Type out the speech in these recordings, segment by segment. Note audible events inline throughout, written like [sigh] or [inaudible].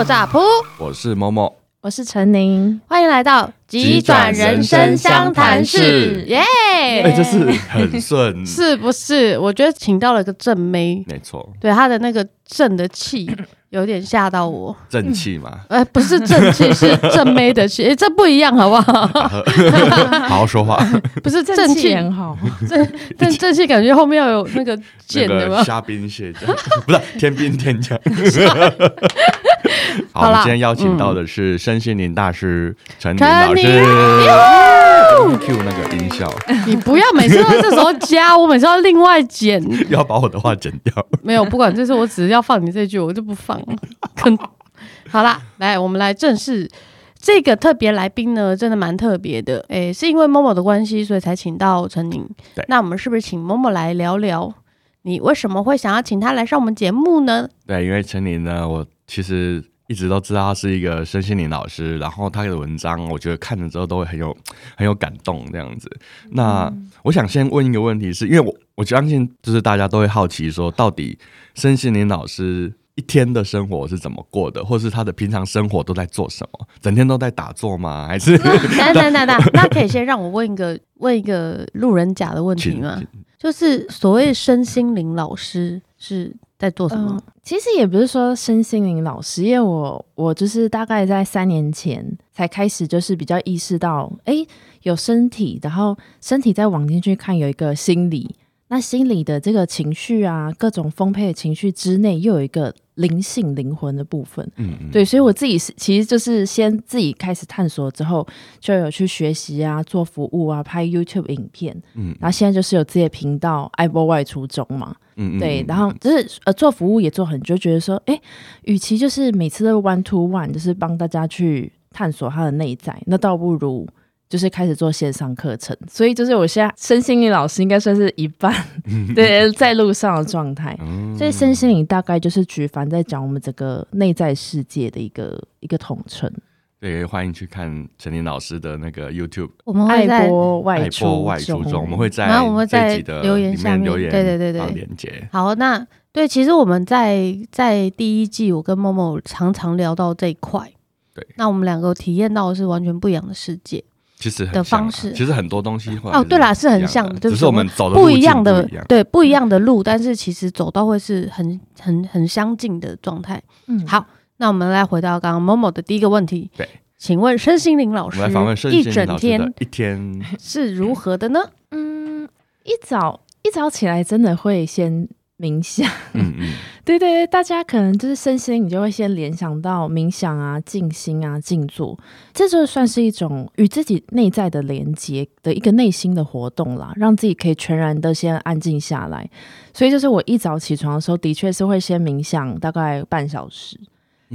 破炸铺，我是某某，我是陈宁，欢迎来到急转人生相谈室，耶！哎、欸，这是很顺，[laughs] 是不是？我觉得请到了个正妹，没错，对他的那个正的气。[coughs] 有点吓到我，正气嘛？哎、不是正气，[laughs] 是正妹的气，哎，这不一样，好不好？[laughs] 好好说话。不是正气很好，正正正气感觉后面要有那个剑的吗？虾兵蟹将，不是天兵天将。[laughs] 好，我们今天邀请到的是身心灵大师陈宁老师。Q 那个音效，你不要每次都在这时候加，我每次要另外剪，[laughs] 要把我的话剪掉。没有，不管，这次我只是要放你这句，我就不放。[laughs] 好啦，来，我们来正式这个特别来宾呢，真的蛮特别的。哎、欸，是因为 Momo 的关系，所以才请到陈宁。那我们是不是请 Momo 来聊聊，你为什么会想要请他来上我们节目呢？对，因为陈宁呢，我其实。一直都知道他是一个身心灵老师，然后他的文章，我觉得看了之后都会很有很有感动这样子。那我想先问一个问题是，是因为我我相信就是大家都会好奇说，到底身心灵老师一天的生活是怎么过的，或是他的平常生活都在做什么？整天都在打坐吗？还是？等等等等，[laughs] 那可以先让我问一个问一个路人甲的问题吗？就是所谓身心灵老师是。在做什么？其实也不是说身心灵老师，因为我我就是大概在三年前才开始，就是比较意识到，哎，有身体，然后身体再往进去看，有一个心理，那心理的这个情绪啊，各种丰沛的情绪之内，又有一个。灵性灵魂的部分，嗯，嗯，对，所以我自己是其实就是先自己开始探索之后，就有去学习啊，做服务啊，拍 YouTube 影片，嗯，然后现在就是有自己的频道，爱播外出中嘛，嗯，对，然后就是呃做服务也做很久，觉得说，哎，与其就是每次都 one to one，就是帮大家去探索他的内在，那倒不如。就是开始做线上课程，所以就是我现在身心灵老师应该算是一半，对，[laughs] 在路上的状态。所以身心灵大概就是举凡在讲我们整个内在世界的一个一个统称。对，欢迎去看陈林老师的那个 YouTube，我们会在爱播外出外出中，我们会在然后我们会在留言下面留言，对对对对，连接。好，那对，其实我们在在第一季，我跟 Momo 常常聊到这一块。对，那我们两个体验到的是完全不一样的世界。其实的方式，其实很多东西哦，对啦，是很像的，只是我们走的不一样的，对，不一样的路，但是其实走到会是很很很相近的状态。嗯，好，那我们来回到刚刚 Momo 的第一个问题。对，请问身心灵老师，一整天一天是如何的呢？嗯，一早一早起来真的会先。冥想，嗯嗯，[laughs] 对对对，大家可能就是身心，你就会先联想到冥想啊、静心啊、静坐，这就算是一种与自己内在的连接的一个内心的活动啦，让自己可以全然的先安静下来。所以就是我一早起床的时候，的确是会先冥想大概半小时，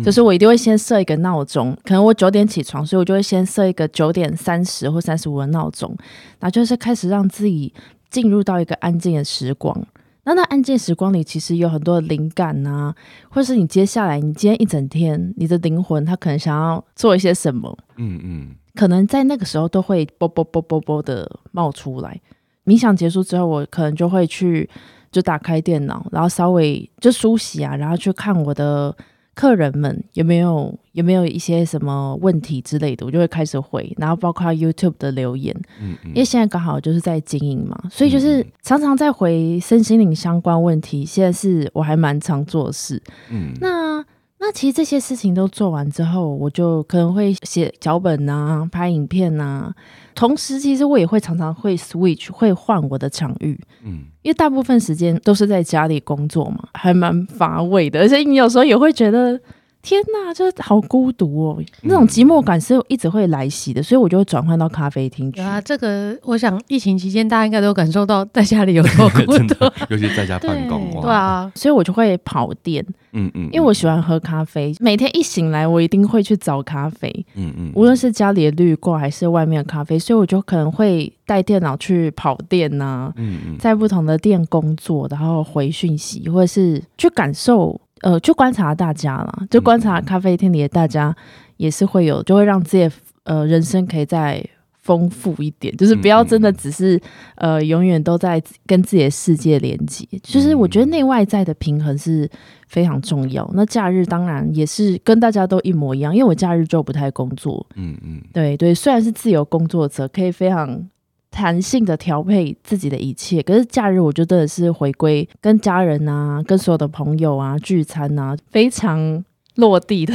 就是我一定会先设一个闹钟，可能我九点起床，所以我就会先设一个九点三十或三十五的闹钟，然后就是开始让自己进入到一个安静的时光。那那案件时光里，其实有很多的灵感呐、啊，或是你接下来，你今天一整天，你的灵魂它可能想要做一些什么，嗯嗯，可能在那个时候都会啵啵啵啵啵的冒出来。冥想结束之后，我可能就会去就打开电脑，然后稍微就梳洗啊，然后去看我的。客人们有没有有没有一些什么问题之类的，我就会开始回，然后包括 YouTube 的留言，嗯嗯，因为现在刚好就是在经营嘛，所以就是常常在回身心灵相关问题，现在是我还蛮常做事，嗯，那那其实这些事情都做完之后，我就可能会写脚本啊，拍影片啊。同时，其实我也会常常会 switch，会换我的场域，嗯，因为大部分时间都是在家里工作嘛，还蛮乏味的，而且你有时候也会觉得。天呐，就是好孤独哦，那种寂寞感是一直会来袭的，所以我就会转换到咖啡厅去。啊，这个我想疫情期间大家应该都感受到在家里有多孤独，[laughs] 尤其在家办公。对啊，所以我就会跑店，嗯嗯，因为我喜欢喝咖啡，每天一醒来我一定会去找咖啡，嗯嗯，无论是家里的绿挂还是外面的咖啡，所以我就可能会带电脑去跑店呐，嗯嗯，在不同的店工作，然后回讯息或者是去感受。呃，就观察大家啦，就观察咖啡厅里的大家，也是会有，就会让自己呃人生可以再丰富一点，就是不要真的只是、嗯、呃永远都在跟自己的世界连接。就是我觉得内外在的平衡是非常重要。那假日当然也是跟大家都一模一样，因为我假日就不太工作。嗯嗯，对对，虽然是自由工作者，可以非常弹性的调配自己的一切，可是假日我觉得是回归跟家人啊、跟所有的朋友啊聚餐啊，非常落地的，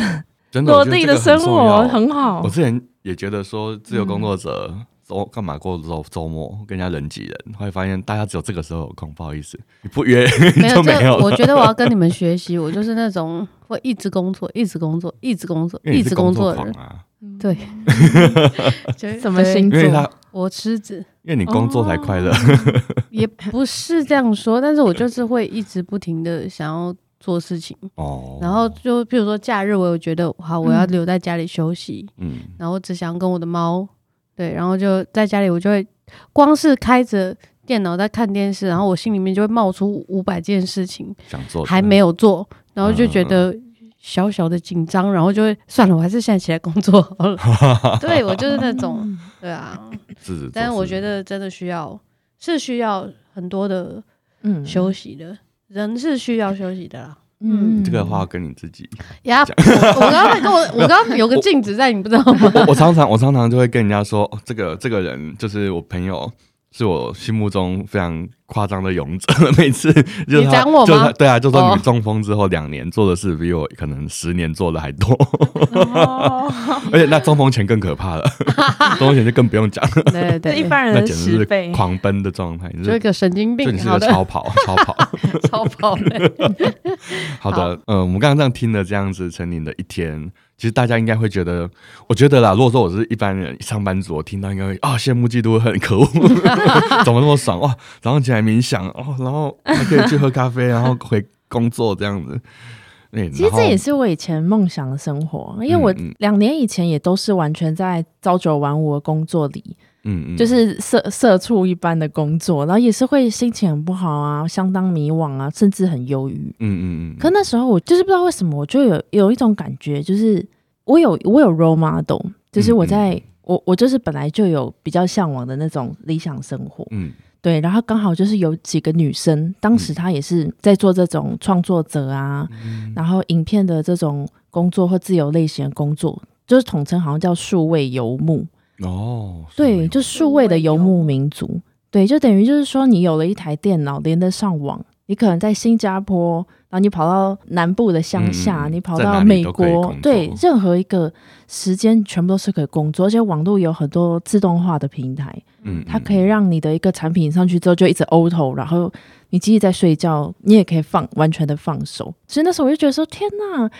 真的 [laughs] 落地的生活很好。我之前。也觉得说自由工作者周干、嗯、嘛过周周末跟人家人挤人，后来发现大家只有这个时候有空，不好意思，你不约 [laughs] 没有就没有。我觉得我要跟你们学习，我就是那种会一直工作、一直工作、一直工作、一直工作的人。啊、对，[laughs] [laughs] 什么星座？因为他我狮子，因为你工作才快乐。哦、[laughs] 也不是这样说，但是我就是会一直不停的想要。做事情。哦，然后就比如说假日，我有觉得好，我要留在家里休息，嗯，然后我只想跟我的猫，对，然后就在家里，我就会光是开着电脑在看电视，然后我心里面就会冒出五百件事情想做，还没有做，然后就觉得小小的紧张，然后就会算了，我还是现在起来工作好了。[laughs] 对，我就是那种，[laughs] 对啊，是，但是我觉得真的需要，是需要很多的嗯休息的。人是需要休息的啦。嗯，这个话跟你自己呀。我刚刚跟我，我刚刚有个镜子在，你不知道吗？我，我常常，我常常就会跟人家说，哦，这个这个人就是我朋友。是我心目中非常夸张的勇者，[laughs] 每次就他你讲我吗？就对啊，就说你中风之后两年做的事比我可能十年做的还多，哦、[laughs] 而且那中风前更可怕了，[laughs] 中风前就更不用讲，对对对，一般人那简直是狂奔的状态，就一个神经病，就你是个超跑，超跑，超跑。好的，嗯、呃，我们刚刚这样听了这样子陈宁的一天。其实大家应该会觉得，我觉得啦，如果说我是一般人上班族，我听到应该会啊羡慕嫉妒恨，可恶，[laughs] 怎么那么爽哇？早上起来冥想哦，然后还可以去喝咖啡，然后回工作这样子。其实这也是我以前梦想的生活，因为我两年以前也都是完全在朝九晚五的工作里。嗯嗯，就是社社畜一般的工作，然后也是会心情很不好啊，相当迷惘啊，甚至很忧郁。嗯嗯嗯。可那时候我就是不知道为什么，我就有有一种感觉，就是我有我有 role model，就是我在、嗯嗯、我我就是本来就有比较向往的那种理想生活。嗯，对。然后刚好就是有几个女生，当时她也是在做这种创作者啊，嗯、然后影片的这种工作或自由类型的工作，就是统称好像叫数位游牧。哦，对，就数位的游牧民族，对，就等于就是说，你有了一台电脑连得上网，你可能在新加坡，然后你跑到南部的乡下，嗯、你跑到美国，对，任何一个时间全部都是可以工作，而且网络有很多自动化的平台，嗯，它可以让你的一个产品上去之后就一直 auto，然后你即使在睡觉，你也可以放完全的放手。所以那时候我就觉得说，天哪！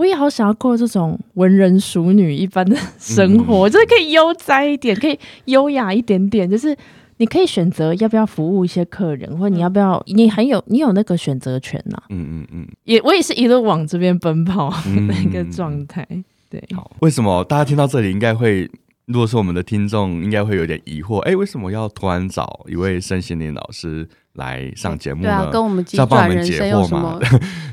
我也好想要过这种文人淑女一般的生活，嗯、就是可以悠哉一点，可以优雅一点点。就是你可以选择要不要服务一些客人，或者你要不要，你很有你有那个选择权呐、啊。嗯嗯嗯，也我也是一路往这边奔跑的一个状态。嗯、对，好，为什么大家听到这里应该会，如果是我们的听众，应该会有点疑惑？哎、欸，为什么要突然找一位身心灵老师？来上节目，对啊，[laughs] 跟我们急转人生有什么？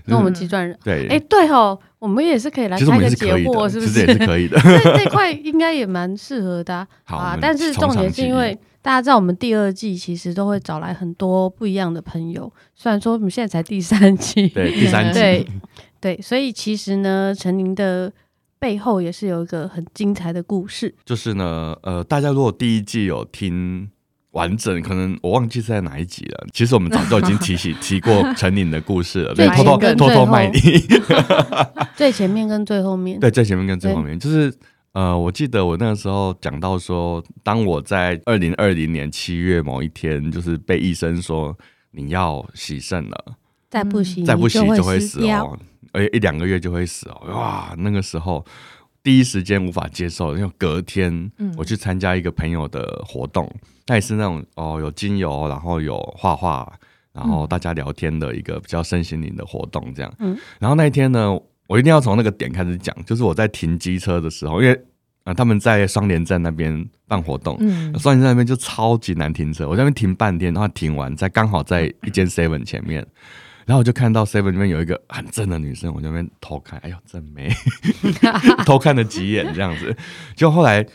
跟我们急转人，对，哎，对哦，我们也是可以来开个节目，是不是？其实也是可以的，[laughs] 这这块应该也蛮适合的。好啊，但是重点是因为大家知道，我们第二季其实都会找来很多不一样的朋友。虽然说我们现在才第三季，对，第三季，[laughs] 对对，所以其实呢，陈宁的背后也是有一个很精彩的故事。就是呢，呃，大家如果第一季有听。完整可能我忘记是在哪一集了。其实我们早就已经提起 [laughs] 提过陈宁的故事了，对，偷偷偷偷卖你。[laughs] [laughs] 最前面跟最后面，对，最前面跟最后面，就是呃，我记得我那个时候讲到说，当我在二零二零年七月某一天，就是被医生说你要洗肾了，再不洗再不洗就会死哦，而且一两个月就会死哦，哇，那个时候。第一时间无法接受，因为隔天我去参加一个朋友的活动，那、嗯、也是那种哦有精油，然后有画画，然后大家聊天的一个比较身心灵的活动这样。嗯，然后那一天呢，我一定要从那个点开始讲，就是我在停机车的时候，因为啊、呃、他们在双连站那边办活动，嗯，双连站那边就超级难停车，我在那边停半天，然后停完在刚好在一间 seven 前面。然后我就看到 Seven 里面有一个很正的女生，我就那边偷看，哎呦真美，[laughs] 偷看了几眼这样子。就后来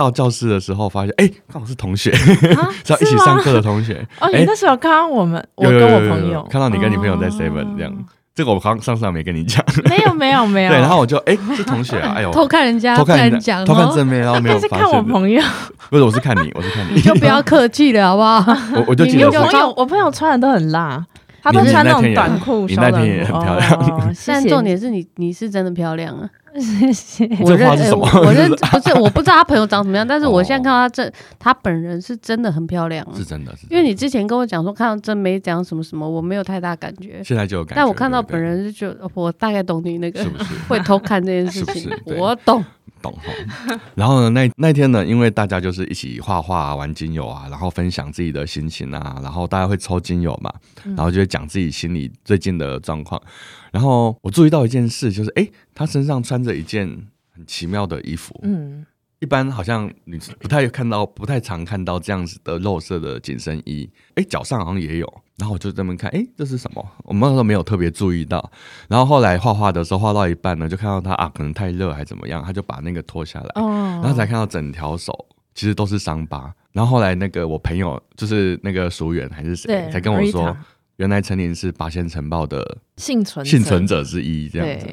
到教室的时候，发现哎，刚好是同学，[laughs] 是要一起上课的同学。哦，你那时候看到我们，我跟我朋友看到你跟你朋友在 seven 这样。这个我刚上次还没跟你讲，没有没有没有。[laughs] 对，然后我就哎，是同学啊，[laughs] 哎呦，偷看人家，偷看人家，偷看正面，然后没有发现。看我朋友，不是，我是看你，我是看你。你就不要客气了，好不好？我我就记得我朋友，我朋友穿的都很辣。他都穿那种短裤，你那天也很漂亮。但重点是你，你是真的漂亮啊！谢谢。我认识，我 [laughs] 认不是，我不知道他朋友长什么样，但是我现在看到他这，他本人是真的很漂亮。是真的，因为你之前跟我讲说看到真没讲什么什么，我没有太大感觉。现在就有感觉。但我看到本人是就，我大概懂你那个 [laughs] 会偷看这件事情，我懂。懂，[laughs] 然后呢，那那天呢，因为大家就是一起画画啊、玩精油啊，然后分享自己的心情啊，然后大家会抽精油嘛，然后就会讲自己心里最近的状况。然后我注意到一件事，就是哎，他身上穿着一件很奇妙的衣服，嗯。一般好像你不太看到，不太常看到这样子的肉色的紧身衣。哎，脚上好像也有。然后我就这么看，哎，这是什么？我们那时候没有特别注意到。然后后来画画的时候，画到一半呢，就看到他啊，可能太热还是怎么样，他就把那个脱下来。哦。然后才看到整条手其实都是伤疤。然后后来那个我朋友就是那个淑媛还是谁，才跟我说，原来陈琳是八仙尘爆的幸存幸存者之一，这样子。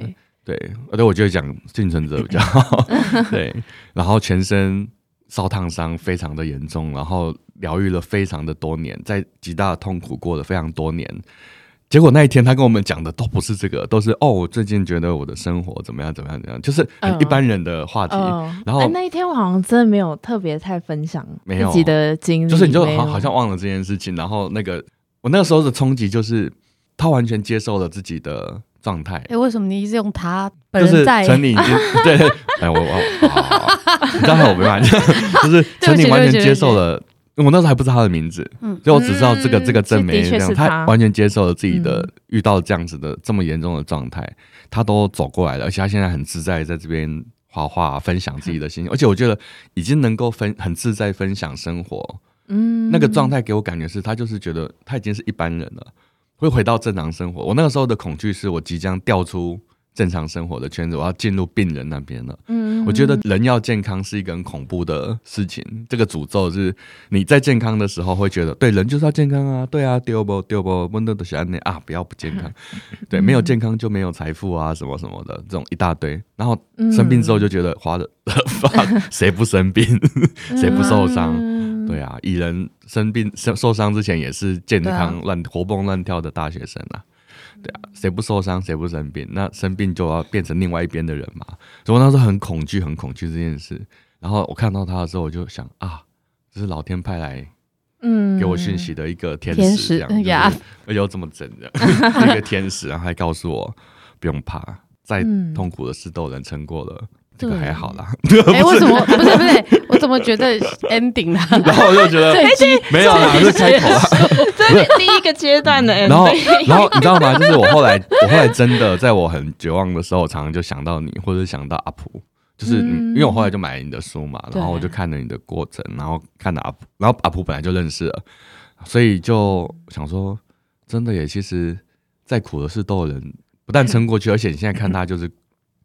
对，而且我觉得讲幸存者比较好。[laughs] 对，然后全身烧烫伤非常的严重，然后疗愈了非常的多年，在极大的痛苦过了非常多年。结果那一天他跟我们讲的都不是这个，都是哦，我最近觉得我的生活怎么样怎么样怎么样，就是很一般人的话题。呃、然后、欸、那一天我好像真的没有特别太分享自己的经历，就是你就好好像忘了这件事情。然后那个我那个时候的冲击就是他完全接受了自己的。状态，哎，为什么你一直用他本人在？就是陈琳已经 [laughs] 对，哎，我我，刚才我没办法，[laughs] 就是陈琳完全接受了，我那时候还不知道他的名字，嗯，所以我只知道这个这个正妹这样，他完全接受了自己的遇到这样子的这么严重的状态，他都走过来了，而且他现在很自在在这边画画，分享自己的心情，而且我觉得已经能够分很自在分享生活，嗯，那个状态给我感觉是他就是觉得他已经是一般人了。会回到正常生活。我那个时候的恐惧是我即将掉出正常生活的圈子，我要进入病人那边了。嗯，我觉得人要健康是一个很恐怖的事情。这个诅咒是你在健康的时候会觉得，对，人就是要健康啊，对啊，丢不丢不，温度的小安内啊，不要不健康。[laughs] 对，没有健康就没有财富啊，什么什么的这种一大堆。然后生病之后就觉得花的发，谁不生病，[laughs] 谁不受伤。对啊，蚁人生病受受伤之前也是健康乱、啊、活蹦乱跳的大学生啊。对啊，谁不受伤谁不生病？那生病就要变成另外一边的人嘛。所以我那时候很恐惧，很恐惧这件事。然后我看到他的时候，我就想啊，这是老天派来嗯给我讯息的一个天使，这样呀，而且又这么整的 [laughs] 一个天使，然后还告诉我不用怕，再痛苦的事都有人撑过了。这个还好啦。[laughs] 哎，为什么 [laughs] 不是不是？我怎么觉得 ending 啊？[laughs] 然后我就觉得没有啦，是开头啦。这是第一个阶段的 ending。然后，然后你知道吗？就是我后来，我后来真的在我很绝望的时候，我常常就想到你，或者想到阿普。就是因为我后来就买了你的书嘛，然后我就看了你的过程，然后看了阿普，然后阿普本来就认识了，所以就想说，真的也其实再苦的事都有人不但撑过去，而且你现在看他就是。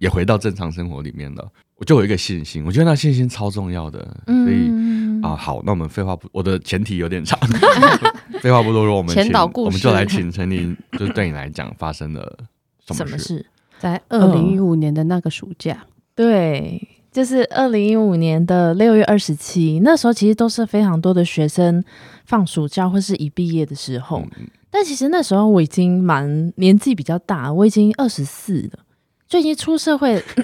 也回到正常生活里面了，我就有一个信心，我觉得那信心超重要的，所以啊，好，那我们废话不，我的前提有点长，[laughs] 废话不多说，我们前导故事，我们就来请陈琳，就是对你来讲发生了什么事？在二零一五年的那个暑假，对，就是二零一五年的六月二十七，那时候其实都是非常多的学生放暑假或是一毕业的时候，但其实那时候我已经蛮年纪比较大，我已经二十四了。最近出社会，[coughs]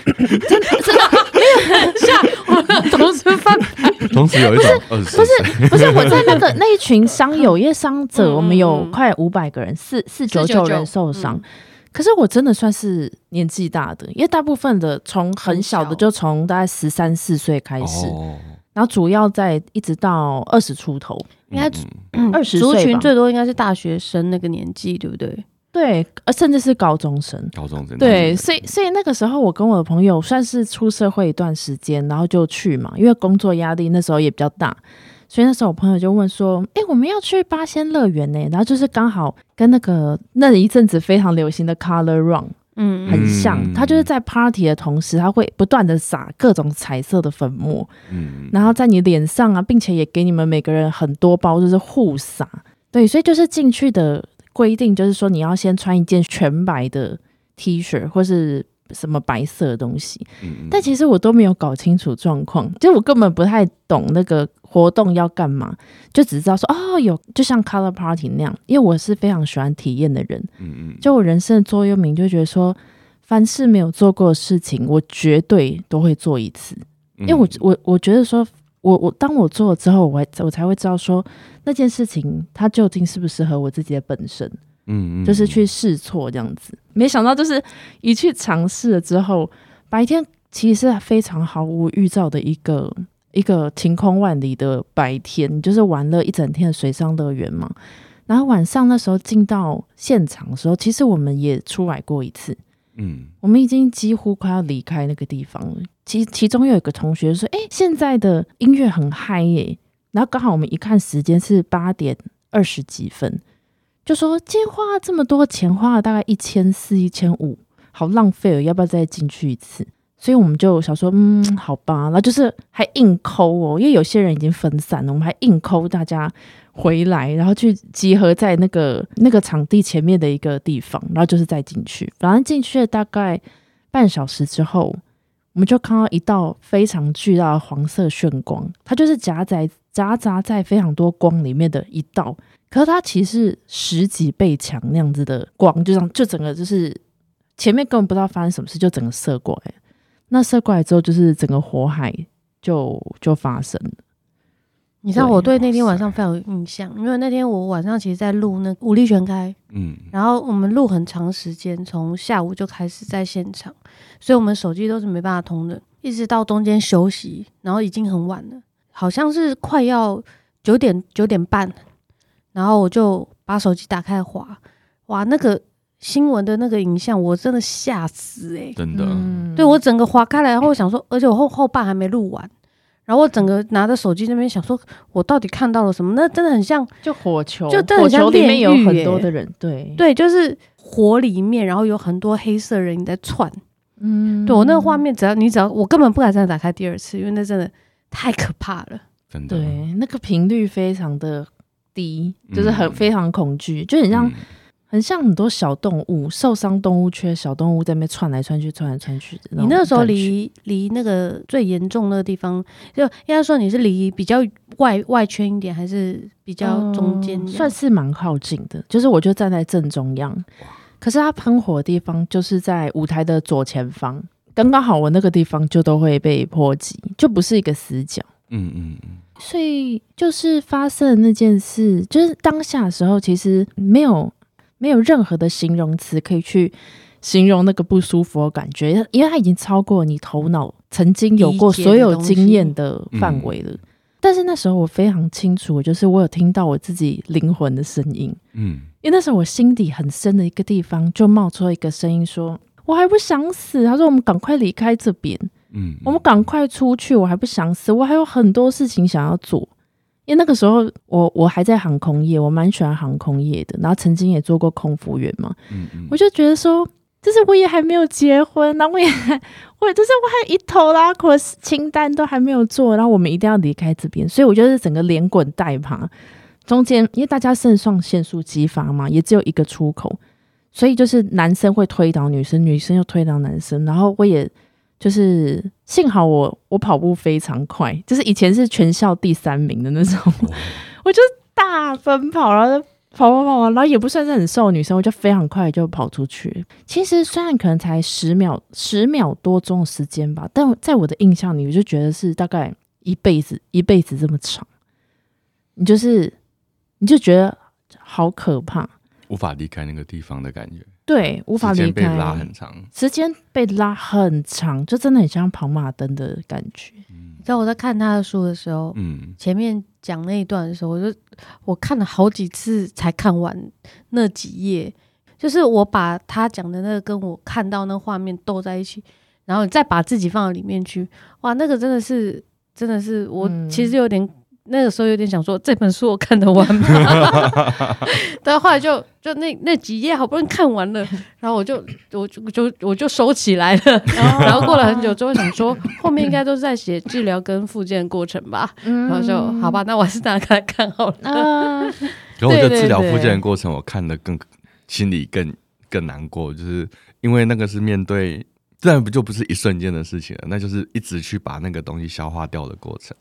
真的真的没有像我同时翻牌，同时有一种不是不是不是我在那个 [coughs] 那一群伤友，因为伤者我们有快五百个人，四四九九人受伤，可是我真的算是年纪大的，因为大部分的从很小的就从大概十三四岁开始，然后主要在一直到二十出头，应该二十族群最多应该是大学生那个年纪，对不对？对，呃，甚至是高中生，高中生，对，所以，所以那个时候，我跟我的朋友算是出社会一段时间，然后就去嘛，因为工作压力那时候也比较大，所以那时候我朋友就问说：“哎，我们要去八仙乐园呢？”然后就是刚好跟那个那一阵子非常流行的 Color Run，嗯，很像。他就是在 party 的同时，他会不断的撒各种彩色的粉末，嗯，然后在你脸上啊，并且也给你们每个人很多包，就是互撒。对，所以就是进去的规定，就是说你要先穿一件全白的 T 恤，或是。什么白色的东西，嗯、但其实我都没有搞清楚状况，就我根本不太懂那个活动要干嘛，就只知道说哦，有就像 color party 那样，因为我是非常喜欢体验的人，嗯嗯，就我人生的座右铭就觉得说，凡是没有做过的事情，我绝对都会做一次，因为我我我觉得说，我我当我做了之后，我我才会知道说那件事情它究竟适不适合我自己的本身。嗯，就是去试错这样子，没想到就是一去尝试了之后，白天其实是非常毫无预兆的一个一个晴空万里的白天，就是玩了一整天的水上乐园嘛。然后晚上那时候进到现场的时候，其实我们也出来过一次，嗯，我们已经几乎快要离开那个地方了。其其中有一个同学说：“哎，现在的音乐很嗨耶！”然后刚好我们一看时间是八点二十几分。就说今天花了这么多钱，花了大概一千四、一千五，好浪费了，要不要再进去一次？所以我们就想说，嗯，好吧，然后就是还硬抠哦，因为有些人已经分散了，我们还硬抠大家回来，然后去集合在那个那个场地前面的一个地方，然后就是再进去。反正进去了大概半小时之后，我们就看到一道非常巨大的黄色炫光，它就是夹在夹杂在非常多光里面的一道。可是它其实十几倍强那样子的光，就这样，就整个就是前面根本不知道发生什么事，就整个射过来。那射过来之后，就是整个火海就就发生了。你知道我对那天晚上非常有印象，因为那天我晚上其实在录那武力全开，嗯，然后我们录很长时间，从下午就开始在现场，所以我们手机都是没办法通的，一直到中间休息，然后已经很晚了，好像是快要九点九点半。然后我就把手机打开滑，哇，那个新闻的那个影像，我真的吓死诶、欸，真的，对我整个滑开来，然后我想说，而且我后后半还没录完，然后我整个拿着手机那边想说，我到底看到了什么？那真的很像就火球，就真的很像里面有很多的人，对。对，就是火里面，然后有很多黑色人影在窜，嗯，对我那个画面，只要你只要我根本不敢再打开第二次，因为那真的太可怕了，真的，对，那个频率非常的。低就是很非常恐惧，嗯、就很像、嗯、很像很多小动物受伤动物圈小动物在那边窜来窜去，窜来窜去的。你那时候离离那个最严重的地方，就应该说你是离比较外外圈一点，还是比较中间、嗯？算是蛮靠近的，就是我就站在正中央，可是它喷火的地方就是在舞台的左前方，刚刚好我那个地方就都会被波及，就不是一个死角。嗯嗯嗯。所以就是发生的那件事，就是当下的时候，其实没有没有任何的形容词可以去形容那个不舒服的感觉，因为它已经超过你头脑曾经有过所有经验的范围了。但是那时候我非常清楚，就是我有听到我自己灵魂的声音，嗯，因为那时候我心底很深的一个地方就冒出了一个声音说：“我还不想死。”他说：“我们赶快离开这边。”嗯，我们赶快出去！我还不想死，我还有很多事情想要做。因为那个时候我我还在航空业，我蛮喜欢航空业的，然后曾经也做过空服员嘛。嗯嗯，我就觉得说，就是我也还没有结婚，然后我也 [laughs] 我就是我还有一头拉苦的清单都还没有做，然后我们一定要离开这边，所以我就是整个连滚带爬。中间因为大家肾上腺素激发嘛，也只有一个出口，所以就是男生会推倒女生，女生又推倒男生，然后我也。就是幸好我我跑步非常快，就是以前是全校第三名的那种，哦、[laughs] 我就大奔跑，然后跑跑跑，然后也不算是很瘦的女生，我就非常快就跑出去。其实虽然可能才十秒十秒多钟的时间吧，但在我的印象里，我就觉得是大概一辈子一辈子这么长。你就是你就觉得好可怕，无法离开那个地方的感觉。对，无法离开。时间被拉很长，时间被拉很长，就真的很像跑马灯的感觉。你知道我在看他的书的时候，嗯，前面讲那一段的时候，我就我看了好几次才看完那几页，就是我把他讲的那个跟我看到那画面斗在一起，然后再把自己放到里面去，哇，那个真的是，真的是我其实有点那个时候有点想说这本书我看得完吗？[laughs] 但后来就就那那几页好不容易看完了，然后我就我就就我就收起来了。然后过了很久之后想说后面应该都是在写治疗跟复健过程吧，然后就好吧，那我还是拿开来看好了。然后我觉得治疗复健的过程我看的更心里更更难过，就是因为那个是面对，自然不就不是一瞬间的事情了，那就是一直去把那个东西消化掉的过程。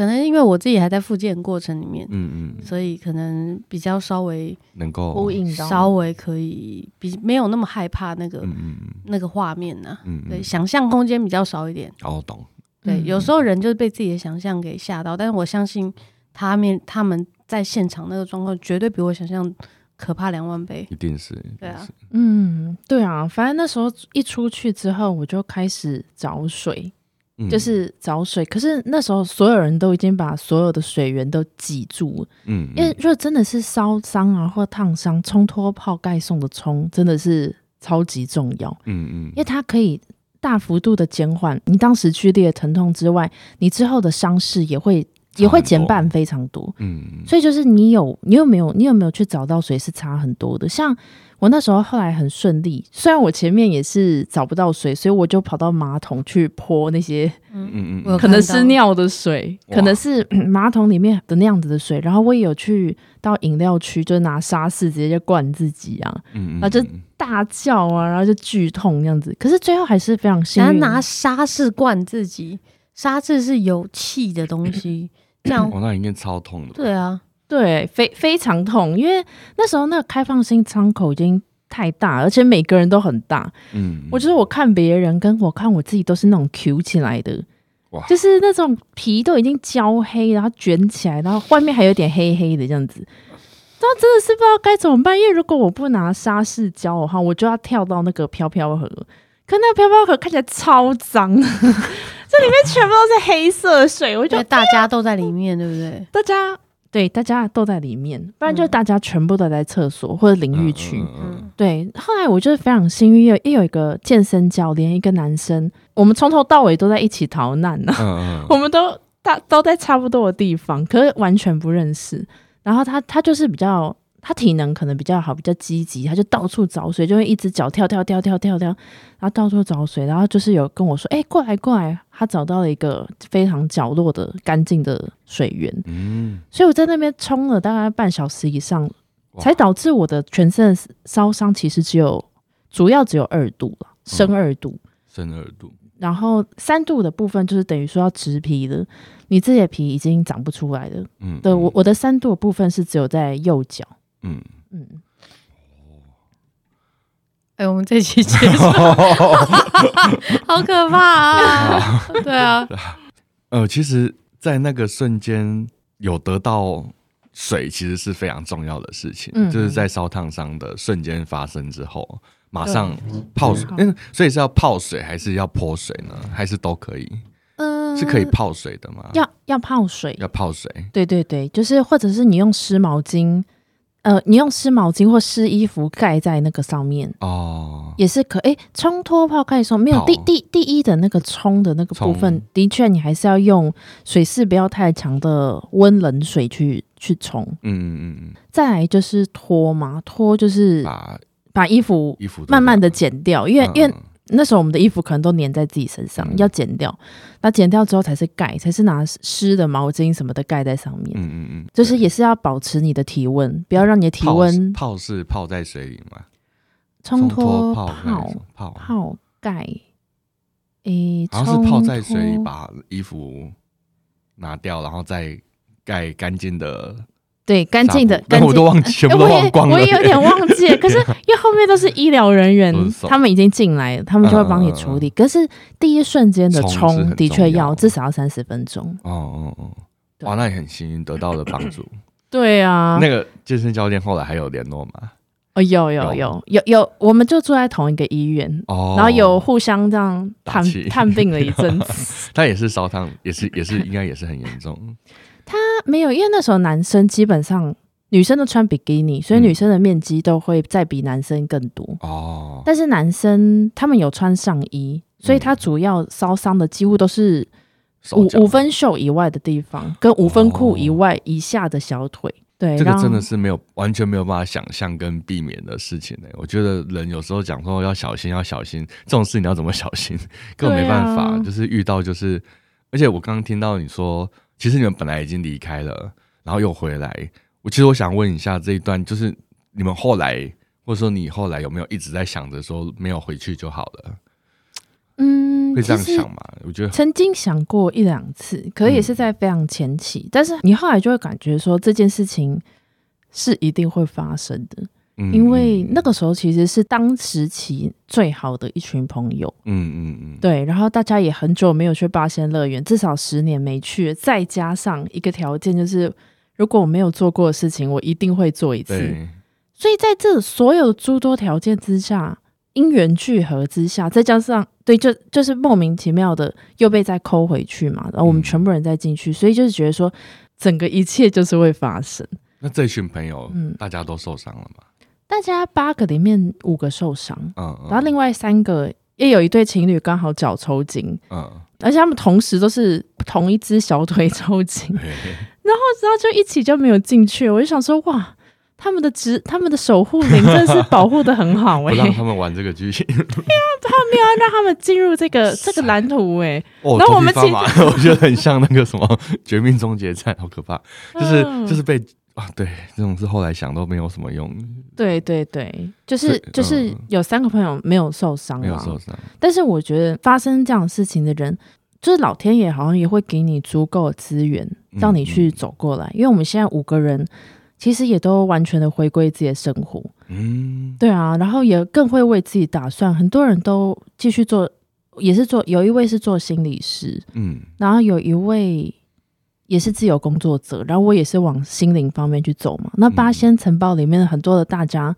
可能因为我自己还在复健过程里面，嗯嗯，所以可能比较稍微能够呼应到，稍微可以比没有那么害怕那个嗯嗯那个画面呢、啊，嗯，嗯对，想象空间比较少一点。哦，懂。对，有时候人就是被自己的想象给吓到，但是我相信他们他们在现场那个状况绝对比我想象可怕两万倍，一定是，对啊，嗯，对啊，反正那时候一出去之后，我就开始找水。就是找水，可是那时候所有人都已经把所有的水源都挤住，嗯，因为如果真的是烧伤啊或烫伤，冲脱泡盖送的冲真的是超级重要，嗯嗯，因为它可以大幅度的减缓你当时剧烈的疼痛之外，你之后的伤势也会也会减半非常多，嗯，所以就是你有你有没有你有没有去找到水是差很多的，像。我那时候后来很顺利，虽然我前面也是找不到水，所以我就跑到马桶去泼那些，嗯嗯嗯，可能是尿的水，可能是 [clears throat] 马桶里面的那样子的水。然后我也有去到饮料区，就拿沙士直接就灌自己啊，然后就大叫啊，然后就剧痛那样子。可是最后还是非常幸运，拿沙士灌自己，沙士是有气的东西，[coughs] 这样哦，那应该超痛的。对啊。对，非非常痛，因为那时候那个开放性伤口已经太大，而且每个人都很大。嗯，我觉得我看别人跟我看我自己都是那种 Q 起来的，哇，就是那种皮都已经焦黑，然后卷起来，然后外面还有点黑黑的这样子。然后真的是不知道该怎么办，因为如果我不拿沙士胶的话，我就要跳到那个飘飘河，可那个飘飘河看起来超脏，这里面全部都是黑色水，我觉得大家都在里面，对不对？大家。对，大家都在里面，不然就大家全部都在厕所或者淋浴区。嗯嗯、对，后来我就是非常幸运，有一有一个健身教练，一个男生，我们从头到尾都在一起逃难呢、啊。嗯嗯、[laughs] 我们都大都在差不多的地方，可是完全不认识。然后他他就是比较。他体能可能比较好，比较积极，他就到处找水，就会一只脚跳跳跳跳跳跳，然后到处找水，然后就是有跟我说：“哎、欸，过来过来！”他找到了一个非常角落的干净的水源，嗯，所以我在那边冲了大概半小时以上，才导致我的全身烧伤其实只有主要只有二度了，深二度，深二度，然后三度的部分就是等于说要植皮的，你自己的皮已经长不出来了，嗯，对我我的三度的部分是只有在右脚。嗯嗯，哎、欸，我们这期结束，[laughs] 好可怕啊！对啊，[laughs] 呃，其实，在那个瞬间有得到水，其实是非常重要的事情。嗯，就是在烧烫伤的瞬间发生之后，马上泡水。嗯，所以是要泡水还是要泼水呢？还是都可以？嗯，是可以泡水的吗？要要泡水，要泡水。对对对，就是或者是你用湿毛巾。呃，你用湿毛巾或湿衣服盖在那个上面哦，也是可以。冲脱泡盖的时候，没有第第第一的那个冲的那个部分，的确你还是要用水势不要太强的温冷水去去冲。嗯嗯嗯。再来就是脱嘛，脱就是把把衣服衣服慢慢的剪掉，因为因为。那时候我们的衣服可能都粘在自己身上，嗯、要剪掉。那剪掉之后才是盖，才是拿湿的毛巾什么的盖在上面。嗯嗯嗯，就是也是要保持你的体温，不要让你的体温。泡是泡在水里吗？冲脱泡泡泡盖。诶，好像是泡在水里，把衣服拿掉，然后再盖干净的。对，干净的，但我都忘记，全部都忘光了。我也有点忘记，[laughs] 可是因为后面都是医疗人员，他们已经进来了，他们就会帮你处理。可是第一瞬间的冲的确要至少要三十分钟。哦哦哦，哇，那也很幸运得到了帮助。[coughs] 对啊，那个健身教练后来还有联络吗？哦，有有有有有，我们就住在同一个医院，然后有互相这样探探病了一阵子。[laughs] 他也是烧烫，也是也是应该也是很严重。他没有，因为那时候男生基本上女生都穿比基尼，所以女生的面积都会再比男生更多哦。但是男生他们有穿上衣，所以他主要烧伤的几乎都是五五分袖以外的地方，跟五分裤以外以下的小腿。哦、对，这个真的是没有完全没有办法想象跟避免的事情呢。我觉得人有时候讲说要小心，要小心这种事情，你要怎么小心？[laughs] 根本没办法，啊、就是遇到就是，而且我刚刚听到你说，其实你们本来已经离开了，然后又回来。我其实我想问一下这一段，就是你们后来，或者说你后来有没有一直在想着说没有回去就好了？嗯，会这样想吗？我觉得曾经想过一两次，可也是在非常前期。嗯、但是你后来就会感觉说这件事情是一定会发生的，嗯、因为那个时候其实是当时期最好的一群朋友。嗯嗯嗯，对。然后大家也很久没有去八仙乐园，至少十年没去，再加上一个条件就是。如果我没有做过的事情，我一定会做一次。所以在这所有诸多条件之下，因缘聚合之下，再加上对，就就是莫名其妙的又被再抠回去嘛，然后我们全部人再进去，嗯、所以就是觉得说，整个一切就是会发生。那这群朋友，嗯，大家都受伤了吗？大家八个里面五个受伤，然后另外三个也有一对情侣刚好脚抽筋，嗯，而且他们同时都是同一只小腿抽筋。然后，然后就一起就没有进去。我就想说，哇，他们的职，他们的守护灵真的是保护的很好哎、[laughs] 欸，不让他们玩这个剧情。对啊，他没有让他们进入这个这个蓝图哎、欸。哦，然后我们其实我觉得很像那个什么《绝命终结战》，好可怕。就是、嗯、就是被啊，对，这种是后来想都没有什么用。对对对，就是就是有三个朋友没有受伤，没有受伤。但是我觉得发生这样的事情的人。就是老天爷好像也会给你足够的资源，让你去走过来。嗯嗯、因为我们现在五个人，其实也都完全的回归自己的生活。嗯，对啊，然后也更会为自己打算。很多人都继续做，也是做，有一位是做心理师，嗯，然后有一位也是自由工作者，然后我也是往心灵方面去走嘛。那八仙城堡里面的很多的大家。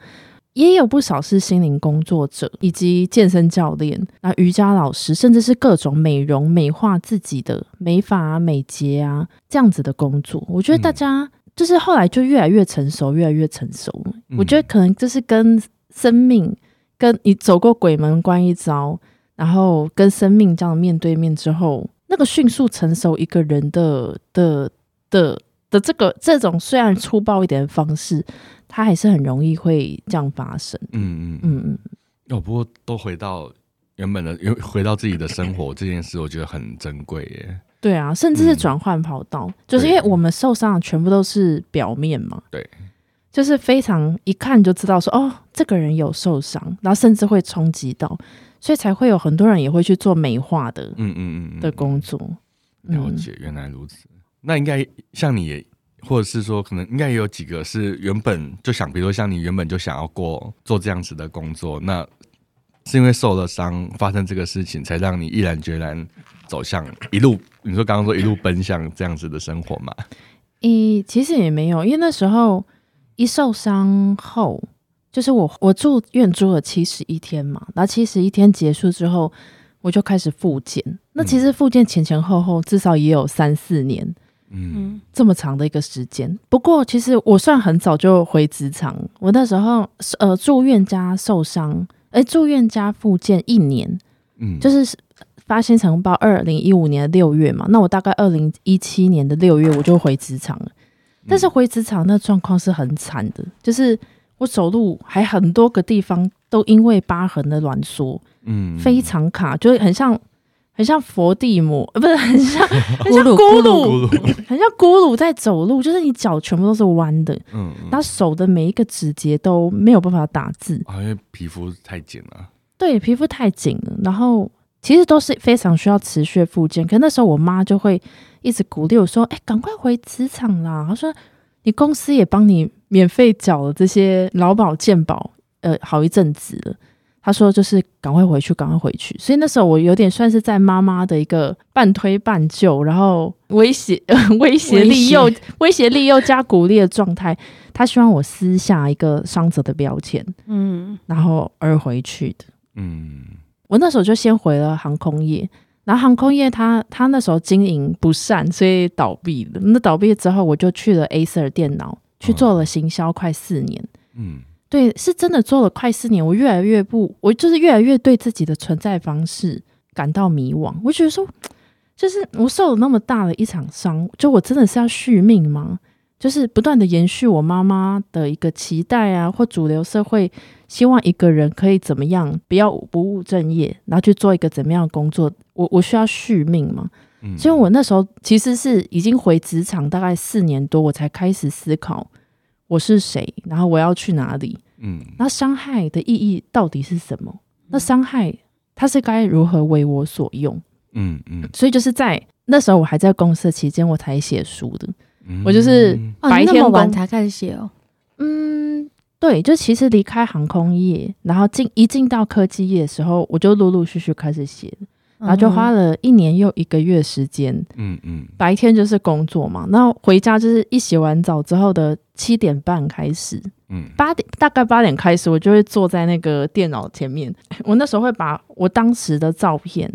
也有不少是心灵工作者，以及健身教练、啊瑜伽老师，甚至是各种美容美化自己的美发啊、美睫啊这样子的工作。我觉得大家就是后来就越来越成熟，越来越成熟。嗯、我觉得可能就是跟生命，跟你走过鬼门关一遭，然后跟生命这样面对面之后，那个迅速成熟一个人的的的的这个这种虽然粗暴一点的方式。他还是很容易会这样发生。嗯嗯嗯嗯。哦，不过都回到原本的，回到自己的生活这件事，我觉得很珍贵耶。对啊，甚至是转换跑道，嗯、就是因为我们受伤的全部都是表面嘛。对。就是非常一看就知道说，哦，这个人有受伤，然后甚至会冲击到，所以才会有很多人也会去做美化的，嗯嗯嗯的工作。了解，原来如此。那应该像你也。或者是说，可能应该也有几个是原本就想，比如说像你原本就想要过做这样子的工作，那是因为受了伤，发生这个事情，才让你毅然决然走向一路。你说刚刚说一路奔向这样子的生活嘛？诶，其实也没有，因为那时候一受伤后，就是我我住院住了七十一天嘛，然后七十一天结束之后，我就开始复健。那其实复健前前后后至少也有三四年。嗯，这么长的一个时间。不过，其实我算很早就回职场。我那时候呃住院加受伤，哎，住院加复健一年，嗯，就是八仙尘爆二零一五年的六月嘛。那我大概二零一七年的六月我就回职场了。但是回职场那状况是很惨的，就是我走路还很多个地方都因为疤痕的挛缩，嗯，非常卡，就是很像。很像佛地魔，呃，不是很像，[laughs] 很像咕噜，[laughs] 很像咕噜在走路，就是你脚全部都是弯的，嗯，嗯，然后手的每一个指节都没有办法打字，啊，因为皮肤太紧了。对，皮肤太紧了，然后其实都是非常需要持续复健。可那时候我妈就会一直鼓励我说：“哎，赶快回职场啦！”她说：“你公司也帮你免费缴了这些劳保健保，呃，好一阵子了。”他说：“就是赶快回去，赶快回去。”所以那时候我有点算是在妈妈的一个半推半就，然后威胁、[laughs] 威胁利诱、威胁利诱加鼓励的状态。他希望我撕下一个伤者的标签，嗯，然后而回去的。嗯，我那时候就先回了航空业，然后航空业他他那时候经营不善，所以倒闭了。那倒闭之后，我就去了 Acer 电脑去做了行销，快四年。嗯。对，是真的做了快四年，我越来越不，我就是越来越对自己的存在方式感到迷惘。我觉得说，就是我受了那么大的一场伤，就我真的是要续命吗？就是不断的延续我妈妈的一个期待啊，或主流社会希望一个人可以怎么样，不要不务正业，然后去做一个怎么样的工作？我我需要续命吗？嗯，所以我那时候其实是已经回职场大概四年多，我才开始思考我是谁，然后我要去哪里。嗯，那伤害的意义到底是什么？那伤害它是该如何为我所用？嗯嗯，所以就是在那时候我还在公司的期间，我才写书的。嗯、我就是白天、哦、晚才开始写哦。嗯，对，就其实离开航空业，然后进一进到科技业的时候，我就陆陆续续开始写。然后就花了一年又一个月时间，嗯嗯，白天就是工作嘛，然后回家就是一洗完澡之后的七点半开始，嗯，八点大概八点开始，我就会坐在那个电脑前面，我那时候会把我当时的照片、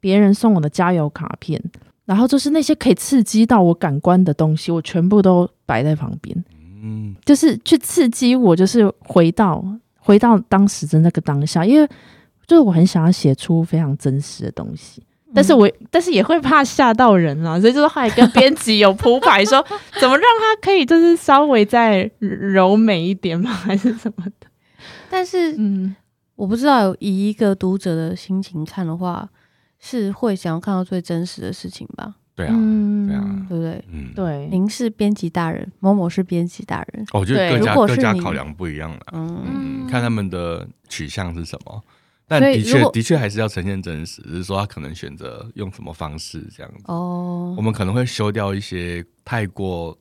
别人送我的加油卡片，然后就是那些可以刺激到我感官的东西，我全部都摆在旁边，嗯，就是去刺激我，就是回到回到当时的那个当下，因为。就是我很想要写出非常真实的东西，但是我但是也会怕吓到人啊，所以就是后来跟编辑有铺排说，[laughs] 怎么让他可以就是稍微再柔美一点嘛，[laughs] 还是什么的。但是嗯，我不知道以一个读者的心情看的话，是会想要看到最真实的事情吧？对啊，对啊，对不对？嗯，对。您是编辑大人，某某是编辑大人，我觉得各家各家考量不一样了，嗯，看他们的取向是什么。但的确，的确还是要呈现真实，只是说他可能选择用什么方式这样子。哦，我们可能会修掉一些太过。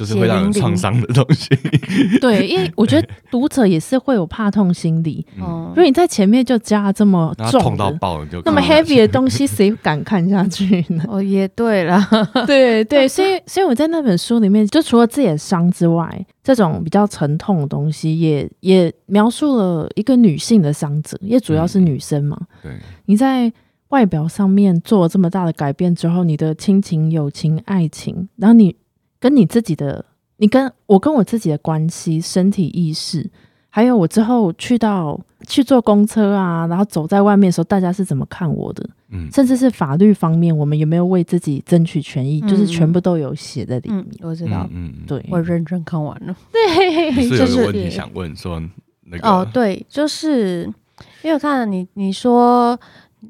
就是会让人创伤的东西。[laughs] 对，因为我觉得读者也是会有怕痛心理。哦，如果你在前面就加这么重，痛到爆就那么 heavy 的东西，[laughs] 谁敢看下去呢？哦，也对了，[laughs] 对对，所以所以我在那本书里面，就除了自己的伤之外，这种比较沉痛的东西也，也也描述了一个女性的伤者，因为主要是女生嘛。对，你在外表上面做了这么大的改变之后，你的亲情、友情、爱情，然后你。跟你自己的，你跟我跟我自己的关系、身体意识，还有我之后去到去坐公车啊，然后走在外面的时候，大家是怎么看我的？嗯，甚至是法律方面，我们有没有为自己争取权益？嗯、就是全部都有写在里面。嗯、我知道，嗯，对，我认真看完了。[laughs] 对，是有个问题想问，说那个哦，对，就是因为我看了你你说，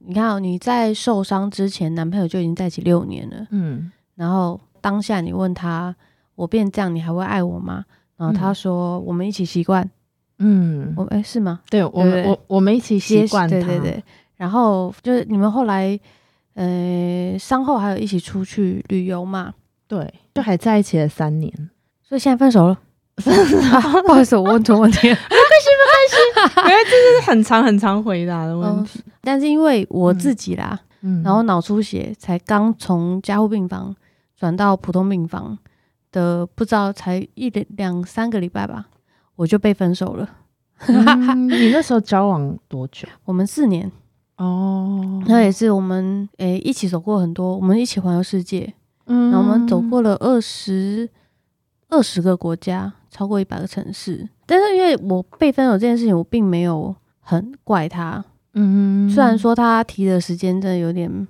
你看、哦、你在受伤之前，男朋友就已经在一起六年了，嗯，然后。当下你问他，我变这样，你还会爱我吗？然后他说，我们一起习惯。嗯，我哎是吗？对，我们我我们一起习惯。对对对。然后就是你们后来，呃，伤后还有一起出去旅游嘛？对，就还在一起了三年，所以现在分手了。[laughs] 不好意思，我问错问题了。[laughs] 没关系，没关系，因为这是很长很长回答的问题。但是因为我自己啦，嗯，然后脑出血才刚从加护病房。转到普通病房的不知道才一两两三个礼拜吧，我就被分手了。[laughs] 嗯、你那时候交往多久？我们四年哦，那也是我们诶、欸、一起走过很多，我们一起环游世界，嗯，然后我们走过了二十二十个国家，超过一百个城市。但是因为我被分手这件事情，我并没有很怪他，嗯，虽然说他提的时间真的有点。